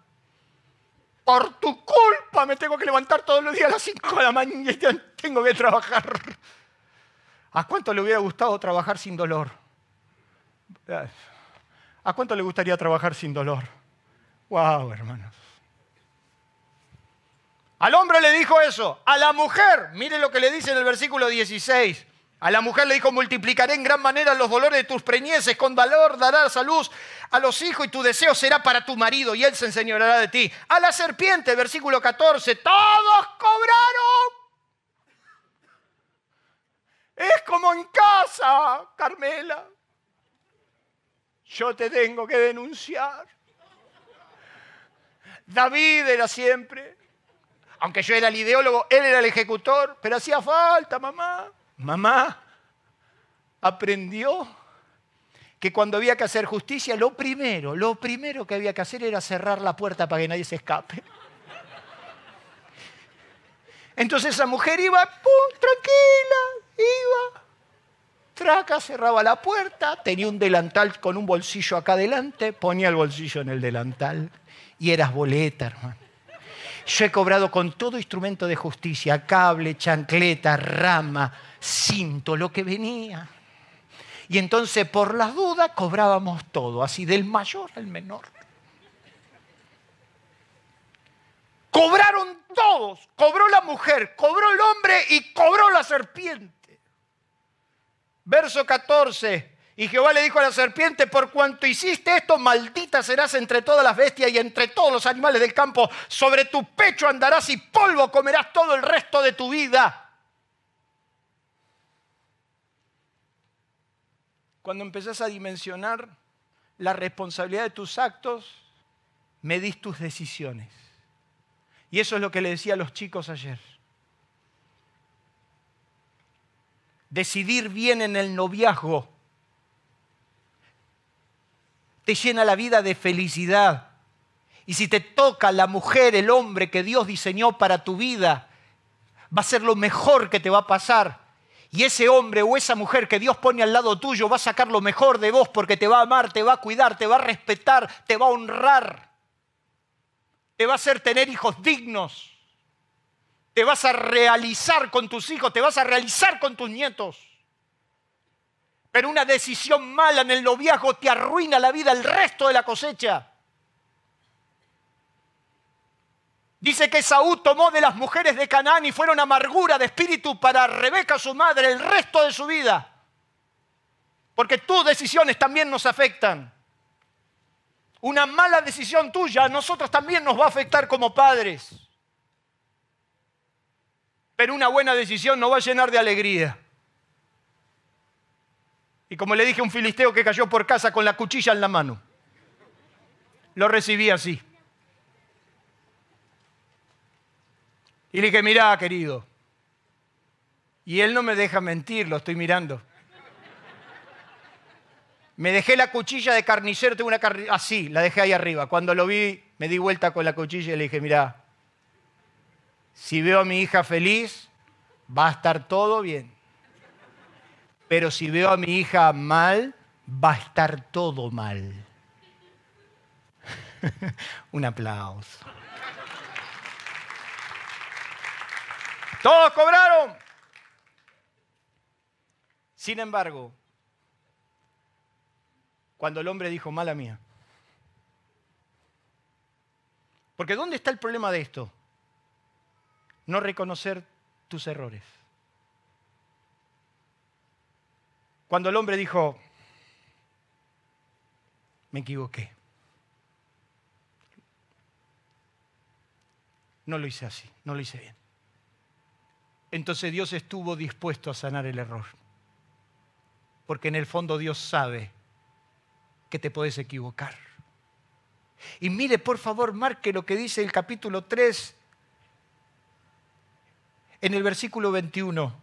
Speaker 1: Por tu culpa me tengo que levantar todos los días a las 5 de la mañana y tengo que trabajar. ¿A cuánto le hubiera gustado trabajar sin dolor? ¿A cuánto le gustaría trabajar sin dolor? Wow, hermanos. Al hombre le dijo eso. A la mujer, mire lo que le dice en el versículo 16. A la mujer le dijo, multiplicaré en gran manera los dolores de tus preñeces, con valor darás a luz a los hijos y tu deseo será para tu marido y él se enseñoreará de ti. A la serpiente, versículo 14, todos cobraron. Es como en casa, Carmela. Yo te tengo que denunciar. David era siempre, aunque yo era el ideólogo, él era el ejecutor, pero hacía falta, mamá. Mamá aprendió que cuando había que hacer justicia, lo primero, lo primero que había que hacer era cerrar la puerta para que nadie se escape. Entonces esa mujer iba, pum, tranquila, iba, traca, cerraba la puerta, tenía un delantal con un bolsillo acá adelante, ponía el bolsillo en el delantal y eras boleta, hermano. Yo he cobrado con todo instrumento de justicia, cable, chancleta, rama, cinto, lo que venía. Y entonces por las dudas cobrábamos todo, así del mayor al menor. Cobraron todos, cobró la mujer, cobró el hombre y cobró la serpiente. Verso 14. Y Jehová le dijo a la serpiente, por cuanto hiciste esto, maldita serás entre todas las bestias y entre todos los animales del campo. Sobre tu pecho andarás y polvo comerás todo el resto de tu vida. Cuando empezás a dimensionar la responsabilidad de tus actos, medís tus decisiones. Y eso es lo que le decía a los chicos ayer. Decidir bien en el noviazgo te llena la vida de felicidad. Y si te toca la mujer, el hombre que Dios diseñó para tu vida, va a ser lo mejor que te va a pasar. Y ese hombre o esa mujer que Dios pone al lado tuyo va a sacar lo mejor de vos porque te va a amar, te va a cuidar, te va a respetar, te va a honrar. Te va a hacer tener hijos dignos. Te vas a realizar con tus hijos, te vas a realizar con tus nietos. Pero una decisión mala en el noviazgo te arruina la vida el resto de la cosecha. Dice que Saúl tomó de las mujeres de Canaán y fueron amargura de espíritu para Rebeca, su madre, el resto de su vida. Porque tus decisiones también nos afectan. Una mala decisión tuya a nosotros también nos va a afectar como padres. Pero una buena decisión nos va a llenar de alegría. Y como le dije a un filisteo que cayó por casa con la cuchilla en la mano, lo recibí así. Y le dije, mirá, querido. Y él no me deja mentir, lo estoy mirando. Me dejé la cuchilla de carnicero, tengo una carnicera, así, la dejé ahí arriba. Cuando lo vi, me di vuelta con la cuchilla y le dije, mirá, si veo a mi hija feliz, va a estar todo bien. Pero si veo a mi hija mal, va a estar todo mal. [LAUGHS] Un aplauso. Todos cobraron. Sin embargo, cuando el hombre dijo, mala mía. Porque ¿dónde está el problema de esto? No reconocer tus errores. Cuando el hombre dijo, me equivoqué. No lo hice así, no lo hice bien. Entonces Dios estuvo dispuesto a sanar el error. Porque en el fondo Dios sabe que te puedes equivocar. Y mire, por favor, marque lo que dice el capítulo 3 en el versículo 21.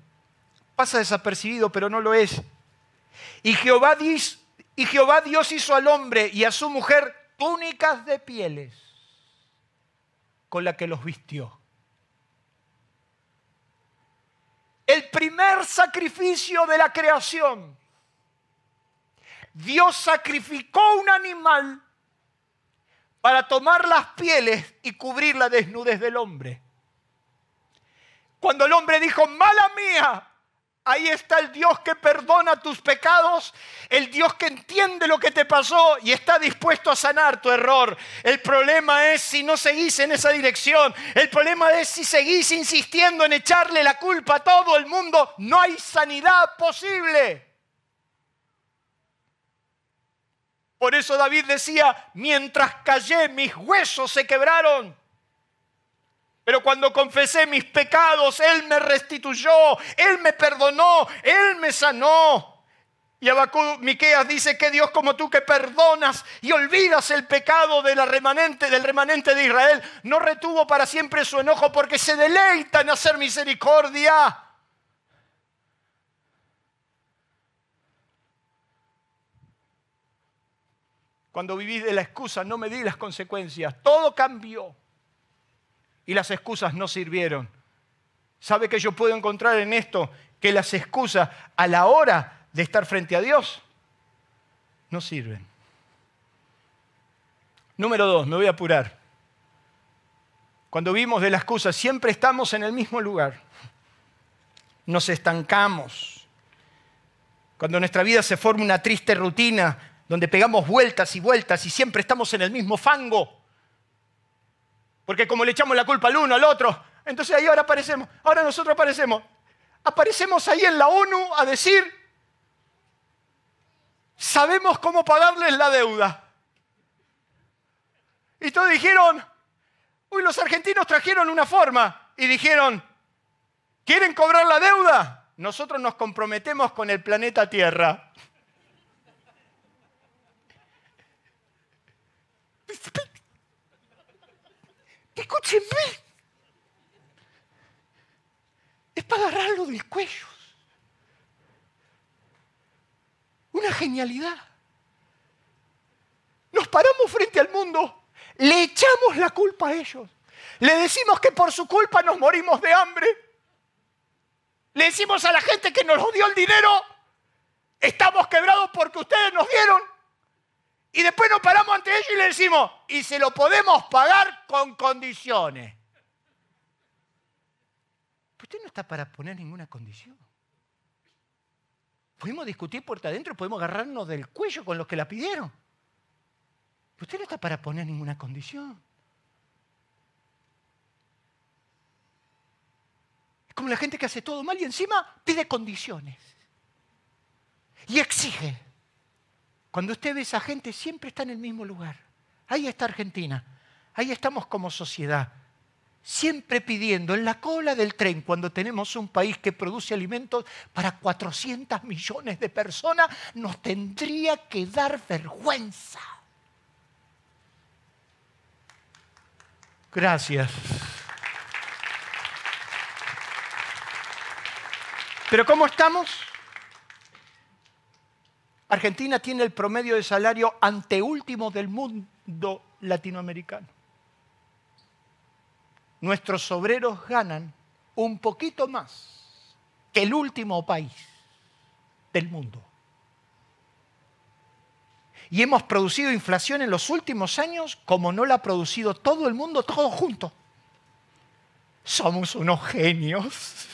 Speaker 1: Pasa desapercibido, pero no lo es. Y Jehová, y Jehová Dios hizo al hombre y a su mujer túnicas de pieles con la que los vistió. El primer sacrificio de la creación. Dios sacrificó un animal para tomar las pieles y cubrir la desnudez del hombre. Cuando el hombre dijo, mala mía, Ahí está el Dios que perdona tus pecados, el Dios que entiende lo que te pasó y está dispuesto a sanar tu error. El problema es si no seguís en esa dirección. El problema es si seguís insistiendo en echarle la culpa a todo el mundo. No hay sanidad posible. Por eso David decía, mientras callé mis huesos se quebraron. Pero cuando confesé mis pecados, Él me restituyó, Él me perdonó, Él me sanó. Y Abacú Miqueas dice que Dios como tú que perdonas y olvidas el pecado de la remanente, del remanente de Israel, no retuvo para siempre su enojo porque se deleita en hacer misericordia. Cuando viví de la excusa, no me di las consecuencias. Todo cambió y las excusas no sirvieron. ¿Sabe que yo puedo encontrar en esto que las excusas a la hora de estar frente a Dios no sirven? Número dos, me voy a apurar. Cuando vimos de las excusas, siempre estamos en el mismo lugar. Nos estancamos. Cuando nuestra vida se forma una triste rutina donde pegamos vueltas y vueltas y siempre estamos en el mismo fango. Porque como le echamos la culpa al uno, al otro, entonces ahí ahora aparecemos, ahora nosotros aparecemos. Aparecemos ahí en la ONU a decir, sabemos cómo pagarles la deuda. Y todos dijeron, uy, los argentinos trajeron una forma y dijeron, ¿quieren cobrar la deuda? Nosotros nos comprometemos con el planeta Tierra. [LAUGHS] Escúchenme. Es para agarrarlo del cuello. Una genialidad. Nos paramos frente al mundo, le echamos la culpa a ellos. Le decimos que por su culpa nos morimos de hambre. Le decimos a la gente que nos dio el dinero, estamos quebrados porque ustedes nos dieron. Y después nos paramos ante ellos y le decimos, y se lo podemos pagar con condiciones. Usted no está para poner ninguna condición. Podemos discutir puerta adentro, podemos agarrarnos del cuello con los que la pidieron. Usted no está para poner ninguna condición. Es como la gente que hace todo mal y encima pide condiciones. Y exige. Cuando usted ve esa gente, siempre está en el mismo lugar. Ahí está Argentina. Ahí estamos como sociedad. Siempre pidiendo en la cola del tren, cuando tenemos un país que produce alimentos para 400 millones de personas, nos tendría que dar vergüenza. Gracias. Pero ¿cómo estamos? Argentina tiene el promedio de salario anteúltimo del mundo latinoamericano. Nuestros obreros ganan un poquito más que el último país del mundo. Y hemos producido inflación en los últimos años como no la ha producido todo el mundo, todo junto. Somos unos genios.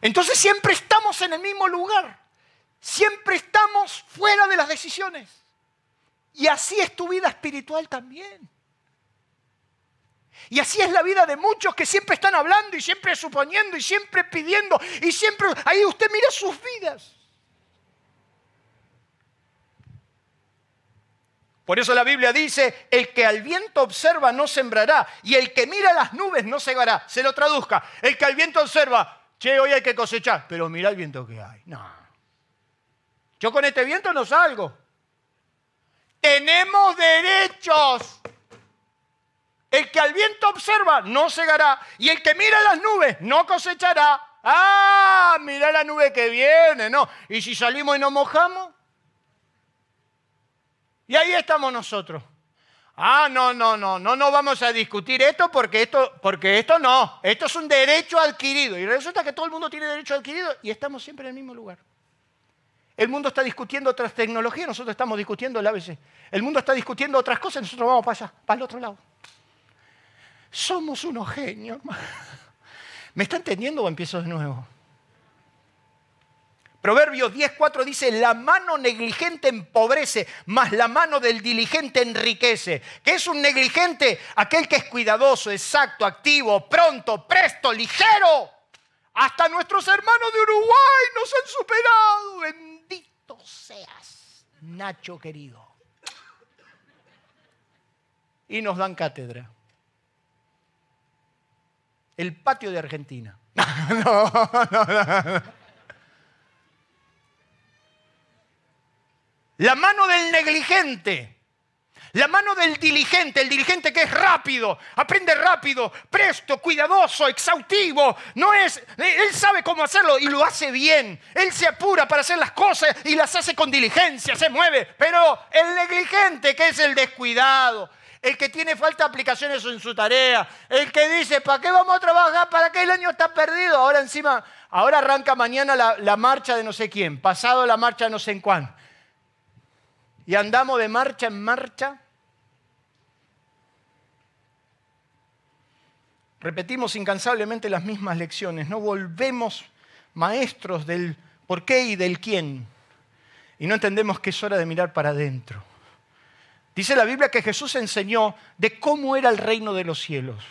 Speaker 1: Entonces siempre estamos en el mismo lugar. Siempre estamos fuera de las decisiones. Y así es tu vida espiritual también. Y así es la vida de muchos que siempre están hablando y siempre suponiendo y siempre pidiendo y siempre... Ahí usted mira sus vidas. Por eso la Biblia dice, el que al viento observa no sembrará y el que mira las nubes no segará. Se lo traduzca. El que al viento observa, che, hoy hay que cosechar, pero mira el viento que hay. No. Yo con este viento no salgo. Tenemos derechos. El que al viento observa no segará y el que mira las nubes no cosechará. Ah, mira la nube que viene, ¿no? ¿Y si salimos y nos mojamos? Y ahí estamos nosotros. Ah, no, no, no, no, no vamos a discutir esto porque esto, porque esto no, esto es un derecho adquirido. Y resulta que todo el mundo tiene derecho adquirido y estamos siempre en el mismo lugar. El mundo está discutiendo otras tecnologías, nosotros estamos discutiendo el ABC. El mundo está discutiendo otras cosas, nosotros vamos para allá, para el otro lado. Somos unos genios, ¿Me está entendiendo o empiezo de nuevo? Proverbios 10.4 dice, la mano negligente empobrece, mas la mano del diligente enriquece. ¿Qué es un negligente? Aquel que es cuidadoso, exacto, activo, pronto, presto, ligero. Hasta nuestros hermanos de Uruguay nos han superado. Seas, Nacho querido. Y nos dan cátedra. El patio de Argentina. [LAUGHS] La mano del negligente. La mano del diligente, el diligente que es rápido, aprende rápido, presto, cuidadoso, exhaustivo. No es, él sabe cómo hacerlo y lo hace bien. Él se apura para hacer las cosas y las hace con diligencia, se mueve. Pero el negligente, que es el descuidado, el que tiene falta de aplicaciones en su tarea, el que dice, ¿para qué vamos a trabajar? ¿Para qué el año está perdido? Ahora encima, ahora arranca mañana la, la marcha de no sé quién, pasado la marcha de no sé en cuán y andamos de marcha en marcha. Repetimos incansablemente las mismas lecciones, no volvemos maestros del por qué y del quién. Y no entendemos que es hora de mirar para adentro. Dice la Biblia que Jesús enseñó de cómo era el reino de los cielos.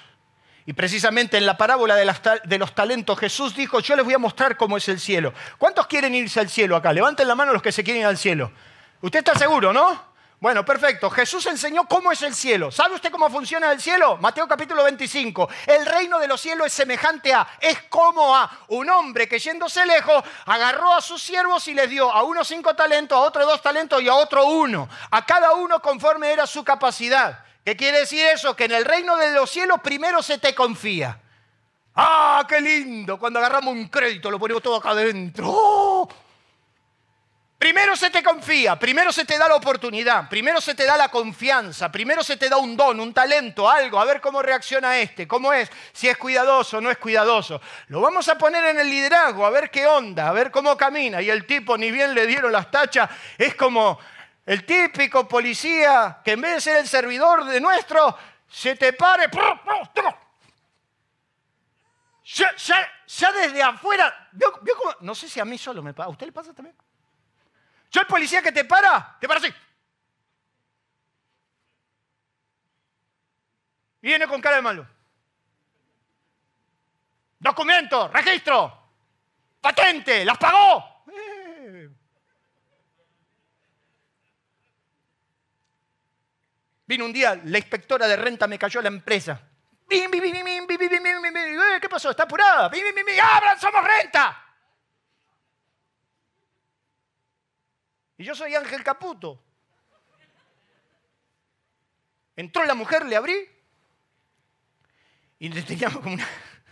Speaker 1: Y precisamente en la parábola de, los talentos Jesús dijo, yo les voy a mostrar cómo es el cielo. ¿Cuántos quieren irse al cielo acá? Levanten la mano los que se quieren ir al cielo. ¿Usted está seguro, no? Bueno, perfecto. Jesús enseñó cómo es el cielo. ¿Sabe usted cómo funciona el cielo? Mateo capítulo 25. El reino de los cielos es semejante a, es como a un hombre que yéndose lejos agarró a sus siervos y les dio a uno cinco talentos, a otro dos talentos y a otro uno. A cada uno conforme era su capacidad. ¿Qué quiere decir eso? Que en el reino de los cielos primero se te confía. ¡Ah, qué lindo! Cuando agarramos un crédito lo ponemos todo acá adentro. ¡Oh! Primero se te confía, primero se te da la oportunidad, primero se te da la confianza, primero se te da un don, un talento, algo, a ver cómo reacciona este, cómo es, si es cuidadoso o no es cuidadoso. Lo vamos a poner en el liderazgo, a ver qué onda, a ver cómo camina. Y el tipo, ni bien le dieron las tachas, es como el típico policía que en vez de ser el servidor de nuestro, se te pare. Ya, desde afuera, no sé si a mí solo me pasa, ¿a usted le pasa también? Yo el policía que te para, te para así. Viene con cara de malo. Documento, registro, patente, las pagó. Vino un día, la inspectora de renta me cayó a la empresa. ¿Qué pasó? ¿Está apurada? ¡Abran, somos renta! Yo soy Ángel Caputo. Entró la mujer, le abrí y teníamos como una...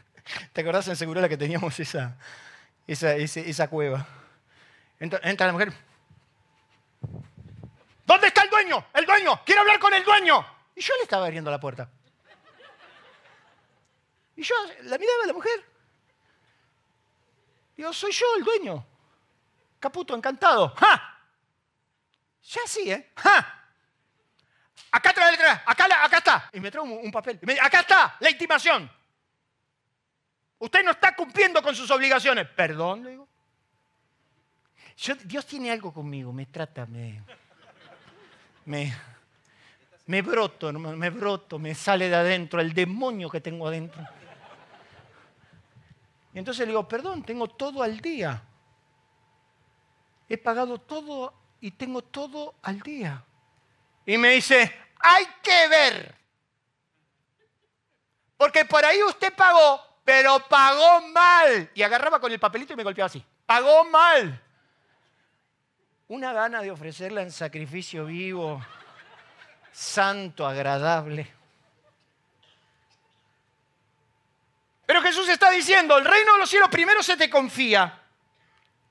Speaker 1: [LAUGHS] ¿Te acordás en Segurola que teníamos esa, esa, esa, cueva? Entra, entra, la mujer. ¿Dónde está el dueño? El dueño. Quiero hablar con el dueño. Y yo le estaba abriendo la puerta. Y yo la miraba a la mujer. Digo, soy yo el dueño. Caputo, encantado. ¡Ja! Ya sí, ¿eh? ¡Ja! Acá trae, acá, acá está. Y me trae un, papel. acá está, la intimación. Usted no está cumpliendo con sus obligaciones. Perdón, le digo. Dios tiene algo conmigo, me trata, me, me, me broto, me broto, me sale de adentro el demonio que tengo adentro. Y entonces le digo, perdón, tengo todo al día. He pagado todo y tengo todo al día. Y me dice, hay que ver. Porque por ahí usted pagó, pero pagó mal. Y agarraba con el papelito y me golpeaba así. Pagó mal. Una gana de ofrecerla en sacrificio vivo, santo, agradable. Pero Jesús está diciendo, el reino de los cielos primero se te confía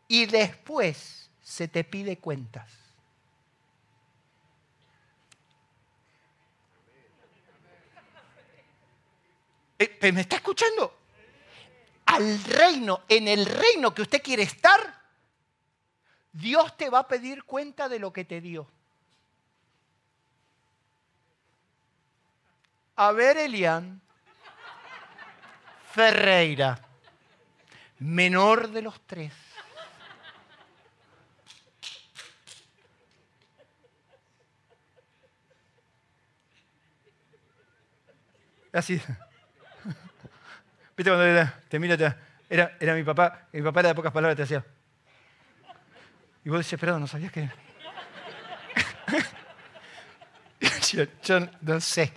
Speaker 1: y después se te pide cuentas. Eh, ¿Me está escuchando? Al reino, en el reino que usted quiere estar, Dios te va a pedir cuenta de lo que te dio. A ver, Elian Ferreira. menor de los tres. Así. ¿Viste cuando era, te mira, era, era mi papá, mi papá era de pocas palabras, te decía. Y vos decías, perdón, no sabías que. [LAUGHS] yo, no sé.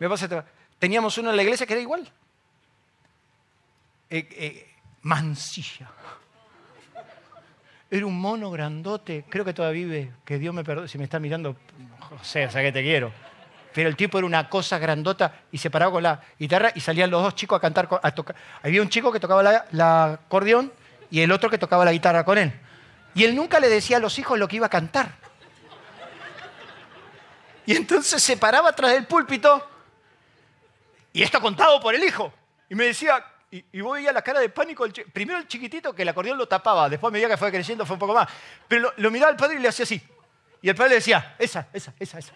Speaker 1: Me pasa, teníamos uno en la iglesia que era igual. Eh, eh, mansilla. Era un mono grandote, creo que todavía vive, que Dios me perdone, si me está mirando, sea, o sea que te quiero. Pero el tipo era una cosa grandota y se paraba con la guitarra y salían los dos chicos a cantar, a. Había un chico que tocaba la, la acordeón y el otro que tocaba la guitarra con él. Y él nunca le decía a los hijos lo que iba a cantar. Y entonces se paraba atrás del púlpito y esto contado por el hijo. Y me decía, y, y vos veías la cara de pánico, primero el chiquitito que el acordeón lo tapaba, después a medida que fue creciendo fue un poco más. Pero lo, lo miraba al padre y le hacía así. Y el padre le decía, esa, esa, esa, esa.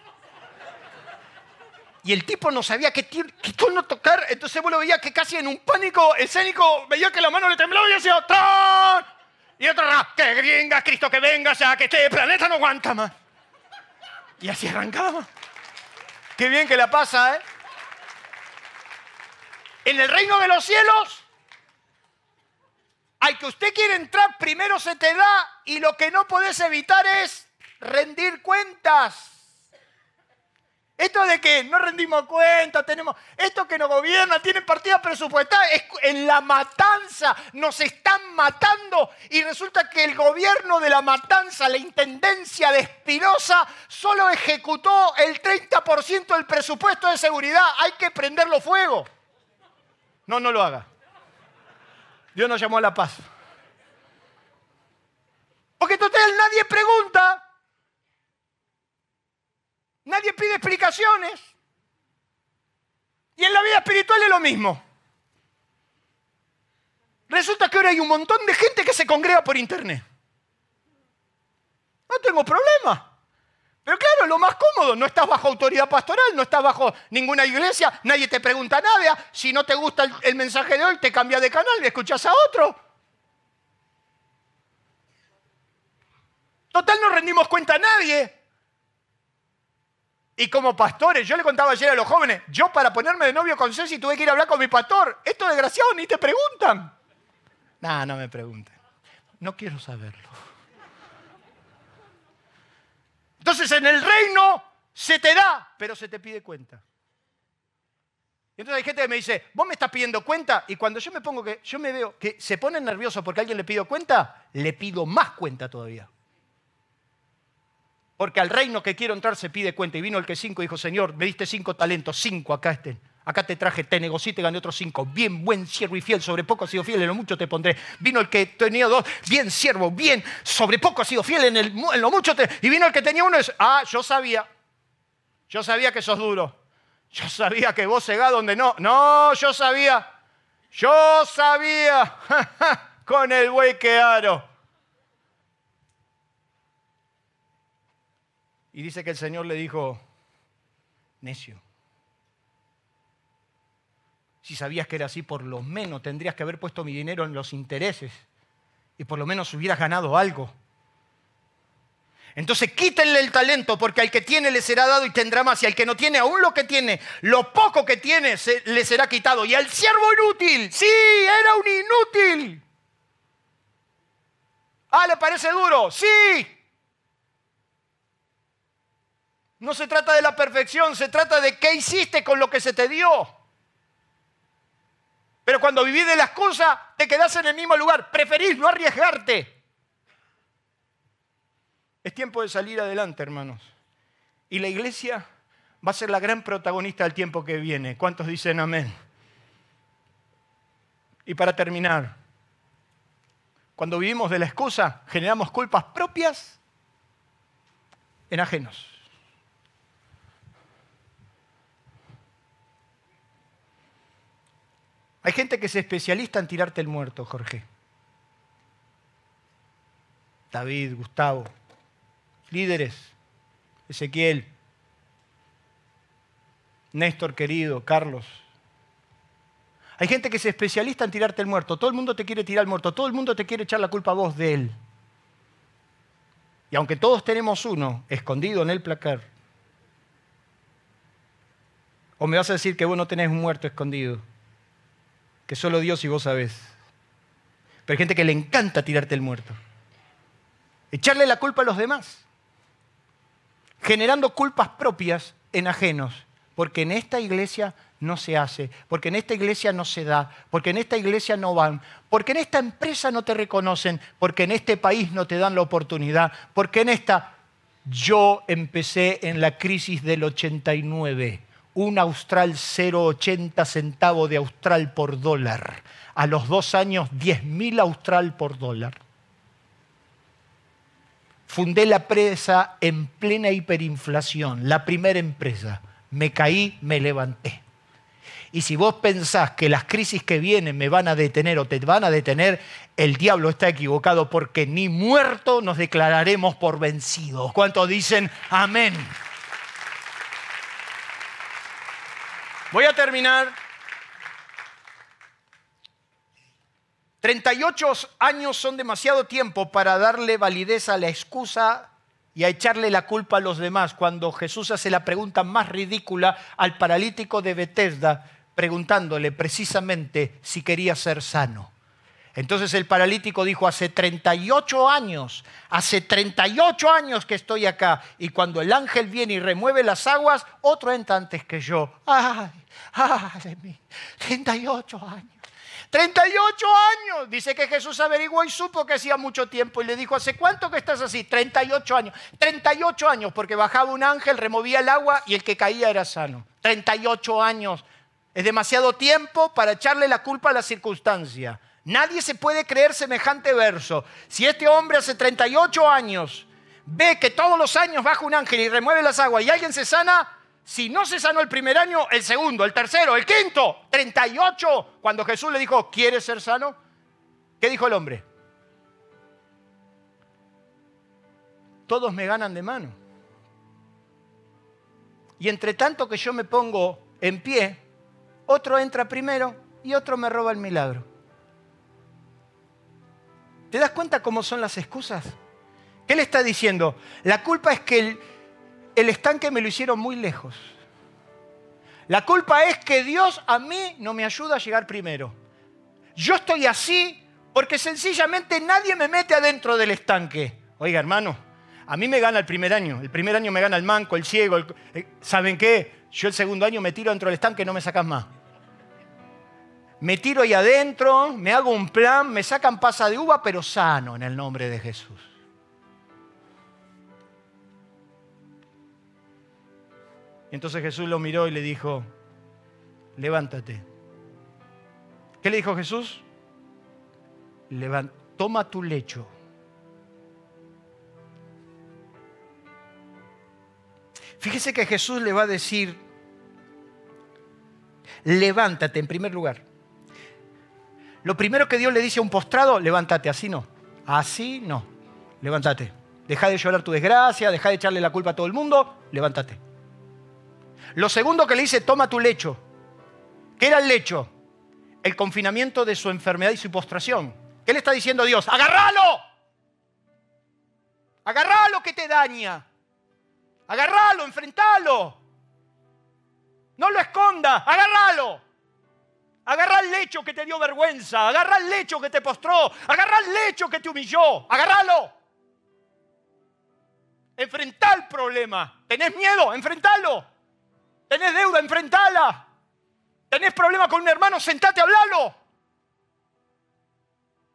Speaker 1: Y el tipo no sabía qué, qué tono tocar, entonces vos lo veías que casi en un pánico escénico veía que la mano le temblaba y decía ¡Tron! Y otro ¡Que gringa, Cristo que venga, o sea, que este planeta no aguanta más! Y así arrancaba. Qué bien que la pasa, ¿eh? En el reino de los cielos, al que usted quiere entrar, primero se te da y lo que no podés evitar es rendir cuentas. Esto de que no rendimos cuenta, tenemos esto que nos gobierna, tienen partidas presupuestarias, en la matanza nos están matando y resulta que el gobierno de la matanza, la intendencia de Espinosa, solo ejecutó el 30% del presupuesto de seguridad. Hay que prenderlo fuego. No, no lo haga. Dios nos llamó a la paz. Porque total nadie pregunta Nadie pide explicaciones. Y en la vida espiritual es lo mismo. Resulta que ahora hay un montón de gente que se congrega por internet. No tengo problema. Pero claro, lo más cómodo, no estás bajo autoridad pastoral, no estás bajo ninguna iglesia, nadie te pregunta nada. Si no te gusta el, mensaje de hoy, te cambia de canal y escuchas a otro. Total, no rendimos cuenta a nadie. Y como pastores, yo le contaba ayer a los jóvenes, yo para ponerme de novio con Ceci tuve que ir a hablar con mi pastor. Estos desgraciados ni te preguntan. Nah, no me pregunten. No quiero saberlo. Entonces en el reino se te da, pero se te pide cuenta. Y entonces hay gente que me dice, vos me estás pidiendo cuenta, y cuando yo me pongo que, yo me veo que se ponen nerviosos porque alguien le pidió cuenta, le pido más cuenta todavía. Porque al reino que quiero entrar se pide cuenta. Y vino el que cinco y dijo, Señor, me diste cinco talentos, cinco acá estén. Acá te traje, te negocié te gané otros cinco. Bien, buen siervo y fiel, sobre poco has sido fiel, en lo mucho te pondré. Vino el que tenía dos, bien siervo, bien, sobre poco has sido fiel, en, lo mucho te... Y vino el que tenía uno y ah, yo sabía. Yo sabía que sos duro. Yo sabía que vos cegás donde no. No, yo sabía. Yo sabía. [LAUGHS] Con el buey que aro. Y dice que el Señor le dijo, necio. Si sabías que era así, por lo menos tendrías que haber puesto mi dinero en los intereses y por lo menos hubieras ganado algo. Entonces quítenle el talento porque al que tiene le será dado y tendrá más y al que no tiene aún lo que tiene, lo poco que tiene le será quitado. Y al siervo inútil, sí, era un inútil. Ah, ¿le parece duro? Sí, No se trata de la perfección, se trata de qué hiciste con lo que se te dio. Pero cuando vivís de las cosas, te quedás en el mismo lugar. Preferís no arriesgarte. Es tiempo de salir adelante, hermanos. Y la iglesia va a ser la gran protagonista del tiempo que viene. ¿Cuántos dicen amén? Y para terminar, cuando vivimos de la excusa, generamos culpas propias en ajenos. Hay gente que es especialista en tirarte el muerto, Jorge. David, Gustavo, líderes, Ezequiel, Néstor querido, Carlos. Hay gente que es especialista en tirarte el muerto. Todo el mundo te quiere tirar el muerto. Todo el mundo te quiere echar la culpa a vos de él. Y aunque todos tenemos uno escondido en el placar, o me vas a decir que vos no tenés un muerto escondido, que solo Dios y vos sabés. Pero hay gente que le encanta tirarte el muerto. Echarle la culpa a los demás. Generando culpas propias en ajenos. Porque en esta iglesia no se hace, porque en esta iglesia no se da, porque en esta iglesia no van, porque en esta empresa no te reconocen, porque en este país no te dan la oportunidad, porque en esta yo empecé en la crisis del 89, un austral 0,80 centavo de austral por dólar, a los dos años 10.000 austral por dólar. Fundé la empresa en plena hiperinflación, la primera empresa. Me caí, me levanté. Y si vos pensás que las crisis que vienen me van a detener o te van a detener, el diablo está equivocado porque ni muerto nos declararemos por vencidos. ¿Cuántos dicen amén? Voy a terminar. 38 años son demasiado tiempo para darle validez a la excusa y a echarle la culpa a los demás cuando Jesús hace la pregunta más ridícula al paralítico de Bethesda preguntándole precisamente si quería ser sano. Entonces el paralítico dijo, hace 38 años, hace 38 años que estoy acá, y cuando el ángel viene y remueve las aguas, otro entra antes que yo. ¡Ay, ay de mí! 38 años. 38 años. Dice que Jesús averiguó y supo que hacía mucho tiempo y le dijo, ¿hace cuánto que estás así? 38 años. 38 años, porque bajaba un ángel, removía el agua y el que caía era sano. 38 años es demasiado tiempo para echarle la culpa a la circunstancia. Nadie se puede creer semejante verso. Si este hombre hace 38 años ve que todos los años baja un ángel y remueve las aguas y alguien se sana, si no se sanó el primer año, el segundo, el tercero, el quinto, 38, cuando Jesús le dijo, ¿quieres ser sano? ¿Qué dijo el hombre? Todos me ganan de mano. Y entre tanto que yo me pongo en pie, otro entra primero y otro me roba el milagro. ¿Te das cuenta cómo son las excusas? ¿Qué le está diciendo? La culpa es que el, estanque me lo hicieron muy lejos. La culpa es que Dios a mí no me ayuda a llegar primero. Yo estoy así porque sencillamente nadie me mete adentro del estanque. Oiga, hermano, a mí me gana el primer año. El primer año me gana el manco, el ciego. Eh, ¿Saben qué? Yo el segundo año me tiro dentro del estanque y no me sacas más me tiro ahí adentro, me hago un plan, me sacan pasa de uva, pero sano en el nombre de Jesús. entonces Jesús lo miró y le dijo, levántate. ¿Qué le dijo Jesús? toma tu lecho. Fíjese que Jesús le va a decir, levántate en primer lugar. Lo primero que Dios le dice a un postrado, levántate, así no. Así no. Levántate. Deja de llorar tu desgracia, deja de echarle la culpa a todo el mundo, levántate. Lo segundo que le dice, toma tu lecho. ¿Qué era el lecho? El confinamiento de su enfermedad y su postración. ¿Qué le está diciendo Dios? ¡Agárralo! ¡Agárralo que te daña! ¡Agárralo, enfrentalo! No lo esconda, agárralo. Agarra el lecho que te dio vergüenza. Agarra el lecho que te postró. Agarra el lecho que te humilló. Agárralo. Enfrentá el problema. ¿Tenés miedo? Enfrentalo. ¿Tenés deuda? Enfrentala. ¿Tenés problema con un hermano? Sentate, hablalo.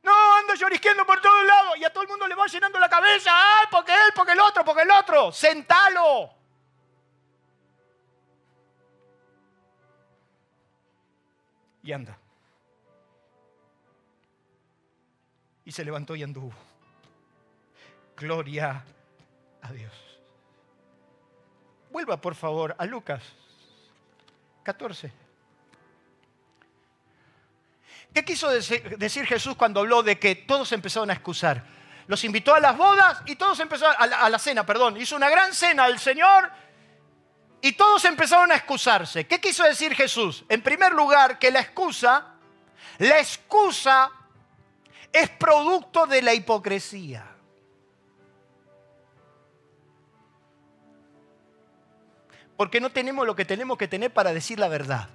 Speaker 1: No, ando llorisqueando por todos lados y a todo el mundo le va llenando la cabeza. ¡Ay, porque él, porque el otro, porque el otro! Sentalo. Y anda. Y se levantó y anduvo. Gloria a Dios. Vuelva por favor a Lucas 14. ¿Qué quiso decir Jesús cuando habló de que todos empezaron a excusar? Los invitó a las bodas y todos empezaron a la, a la cena, perdón. Hizo una gran cena al Señor y todos empezaron a excusarse. ¿Qué quiso decir Jesús? En primer lugar, que la excusa La excusa es producto de la hipocresía. Porque no tenemos lo que tenemos que tener para decir la verdad.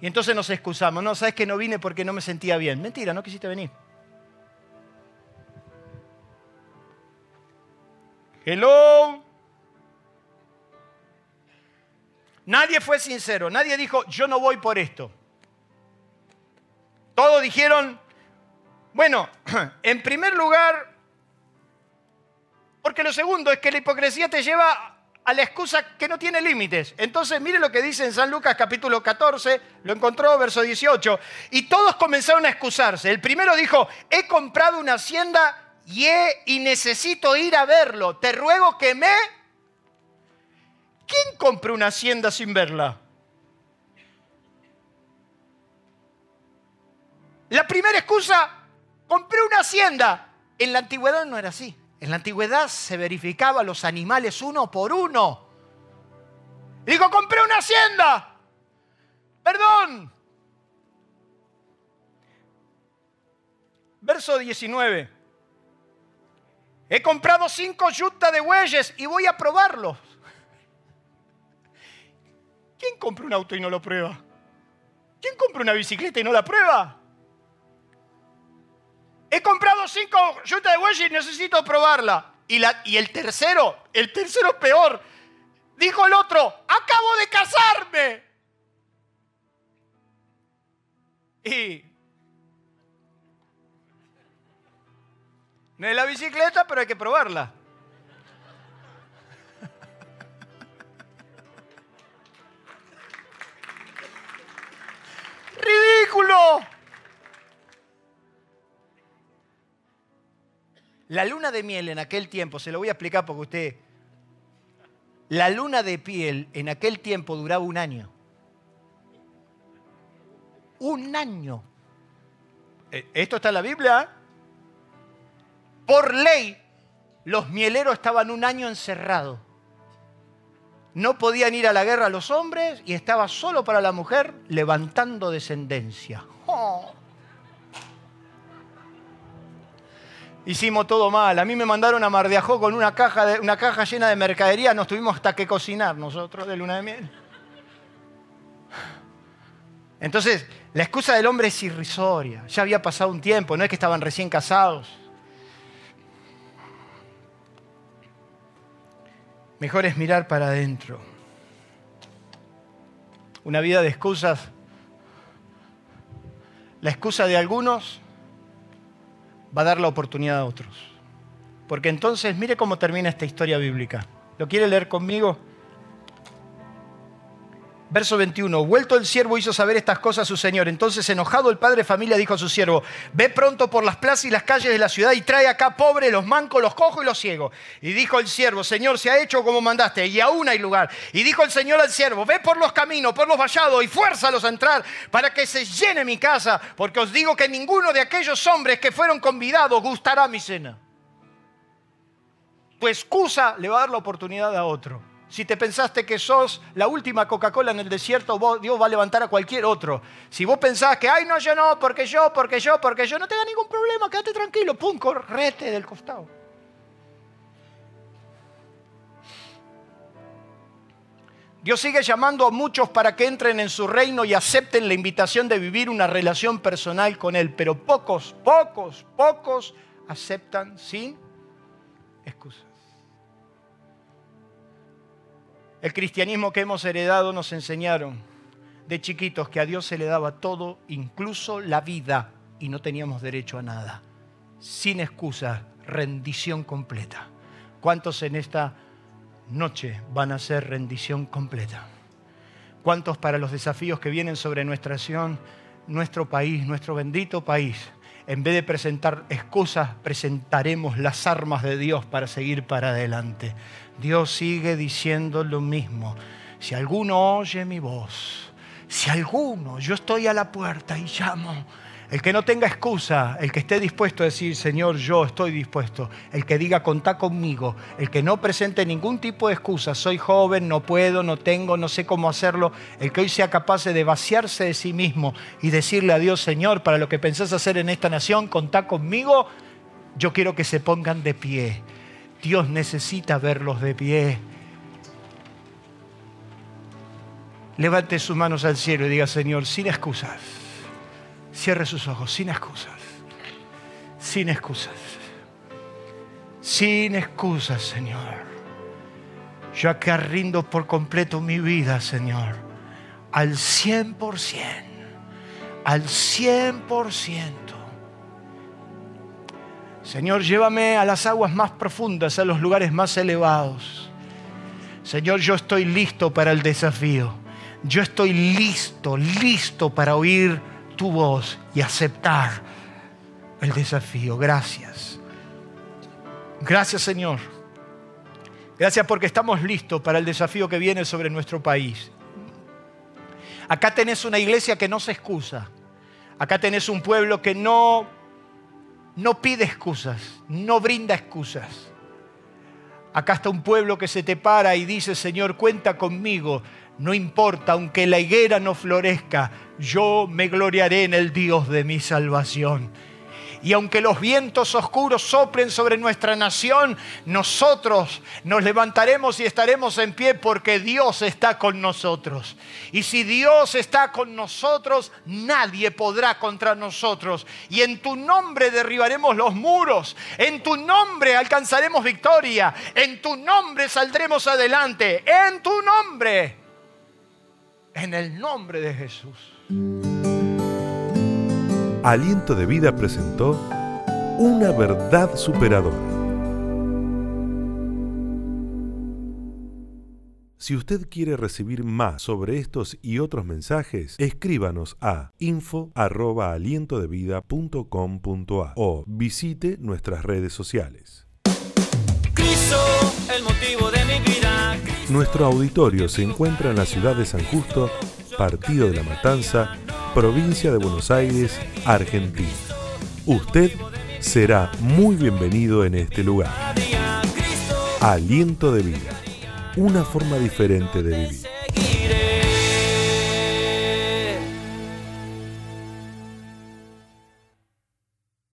Speaker 1: Y entonces nos excusamos. No, sabes que no vine porque no me sentía bien. Mentira, no quisiste venir. Hello. Nadie fue sincero, nadie dijo, yo no voy por esto. Todos dijeron, bueno, [CLEARS THROAT] en primer lugar, porque lo segundo es que la hipocresía te lleva a la excusa que no tiene límites. Entonces, mire lo que dice en San Lucas capítulo 14, lo encontró, verso 18, y todos comenzaron a excusarse. El primero dijo, he comprado una hacienda y, y necesito ir a verlo. Te ruego que me... ¿Quién compra una hacienda sin verla? La primera excusa, compré una hacienda. En la antigüedad no era así. En la antigüedad se verificaba los animales uno por uno. Digo, compré una hacienda. Perdón. Verso 19. He comprado cinco yutas de bueyes y voy a probarlos. ¿Quién compra un auto y no lo prueba? ¿Quién compra una bicicleta y no la prueba? He comprado cinco yutas de bueyes y necesito probarla. Y, la, y el tercero, el tercero peor, dijo el otro, acabo de casarme. Y no es la bicicleta, pero hay que probarla. Ridículo. La luna de miel en aquel tiempo, se lo voy a explicar porque usted, la luna de piel en aquel tiempo duraba un año. Un año. Eh, esto está en la Biblia. ¿eh? Por ley, los mieleros estaban un año encerrados. No podían ir a la guerra los hombres y estaba solo para la mujer levantando descendencia. Oh. Hicimos todo mal. A mí me mandaron a Mardiajó con una caja, una caja llena de mercadería. Nos tuvimos hasta que cocinar nosotros de luna de miel. Entonces, la excusa del hombre es irrisoria. Ya había pasado un tiempo, no es que estaban recién casados. Mejor es mirar para adentro. Una vida de excusas. La excusa de algunos va a dar la oportunidad a otros. Porque entonces, mire cómo termina esta historia bíblica. ¿Lo quiere leer conmigo? Verso 21. Vuelto el siervo hizo saber estas cosas a su señor. Entonces, enojado el padre de familia dijo a su siervo, ve pronto por las plazas y las calles de la ciudad y trae acá pobres, los mancos, los cojos y los ciegos. Y dijo el siervo, Señor, se ha hecho como mandaste y aún hay lugar. Y dijo el Señor al siervo, ve por los caminos, por los vallados y fuérzalos a entrar para que se llene mi casa, porque os digo que ninguno de aquellos hombres que fueron convidados gustará mi cena. Tu excusa le va a dar la oportunidad a otro. Si te pensaste que sos la última Coca-Cola en el desierto, Dios va a levantar a cualquier otro. Si vos pensás que, ay, no, yo no, porque yo, porque yo, porque yo, no te da ningún problema, quédate tranquilo, pum, correte del costado. Dios sigue llamando a muchos para que entren en su reino y acepten la invitación de vivir una relación personal con Él, pero pocos, pocos, pocos aceptan sin excusa. El cristianismo que hemos heredado nos enseñaron de chiquitos que a Dios se le daba todo, incluso la vida, y no teníamos derecho a nada. Sin excusa, rendición completa. ¿Cuántos en esta noche van a ser rendición completa? ¿Cuántos para los desafíos que vienen sobre nuestra nación, nuestro país, nuestro bendito país, en vez de presentar excusas, presentaremos las armas de Dios para seguir para adelante? Dios sigue diciendo lo mismo. Si alguno oye mi voz, si alguno, yo estoy a la puerta y llamo, El que no tenga excusa, el que esté dispuesto a decir, Señor, yo estoy dispuesto. El que diga, contá conmigo. El que no presente ningún tipo de excusa, soy joven, no puedo, no tengo, no sé cómo hacerlo. El que hoy sea capaz de vaciarse de sí mismo y decirle a Dios, Señor, para lo que pensás hacer en esta nación, contá conmigo. Yo quiero que se pongan de pie. Dios necesita verlos de pie. Levante sus manos al cielo y diga, Señor, sin excusas Cierre sus ojos, sin excusas. Sin excusas. Sin excusas, Señor. Yo acá rindo por completo mi vida, Señor. Al 100%. Al 100%. Señor, llévame a las aguas más profundas, a los lugares más elevados. Señor, yo estoy listo para el desafío. Yo estoy listo, listo para oír tu voz y aceptar el desafío. Gracias. Gracias Señor. Gracias porque estamos listos para el desafío que viene sobre nuestro país. Acá tenés una iglesia que no se excusa. Acá tenés un pueblo que no, no pide excusas, no brinda excusas. Acá está un pueblo que se te para y dice, Señor, cuenta conmigo. No importa, aunque la higuera no florezca, yo me gloriaré en el Dios de mi salvación. Y aunque los vientos oscuros soplen sobre nuestra nación, nosotros nos levantaremos y estaremos en pie porque Dios está con nosotros. Y si Dios está con nosotros, nadie podrá contra nosotros. Y en tu nombre derribaremos los muros. En tu nombre alcanzaremos victoria. En tu nombre saldremos adelante. En tu nombre. En el nombre de Jesús.
Speaker 2: Aliento de Vida presentó Una verdad superadora. Si usted quiere recibir más sobre estos y otros mensajes, escríbanos a info@alientodevida.com.a o visite nuestras redes sociales.
Speaker 3: Cristo, el motivo de mi vida.
Speaker 2: Nuestro auditorio se encuentra en la ciudad de San Justo, Partido de la Matanza, provincia de Buenos Aires, Argentina. Usted será muy bienvenido en este lugar. Aliento de vida, una forma diferente de vivir.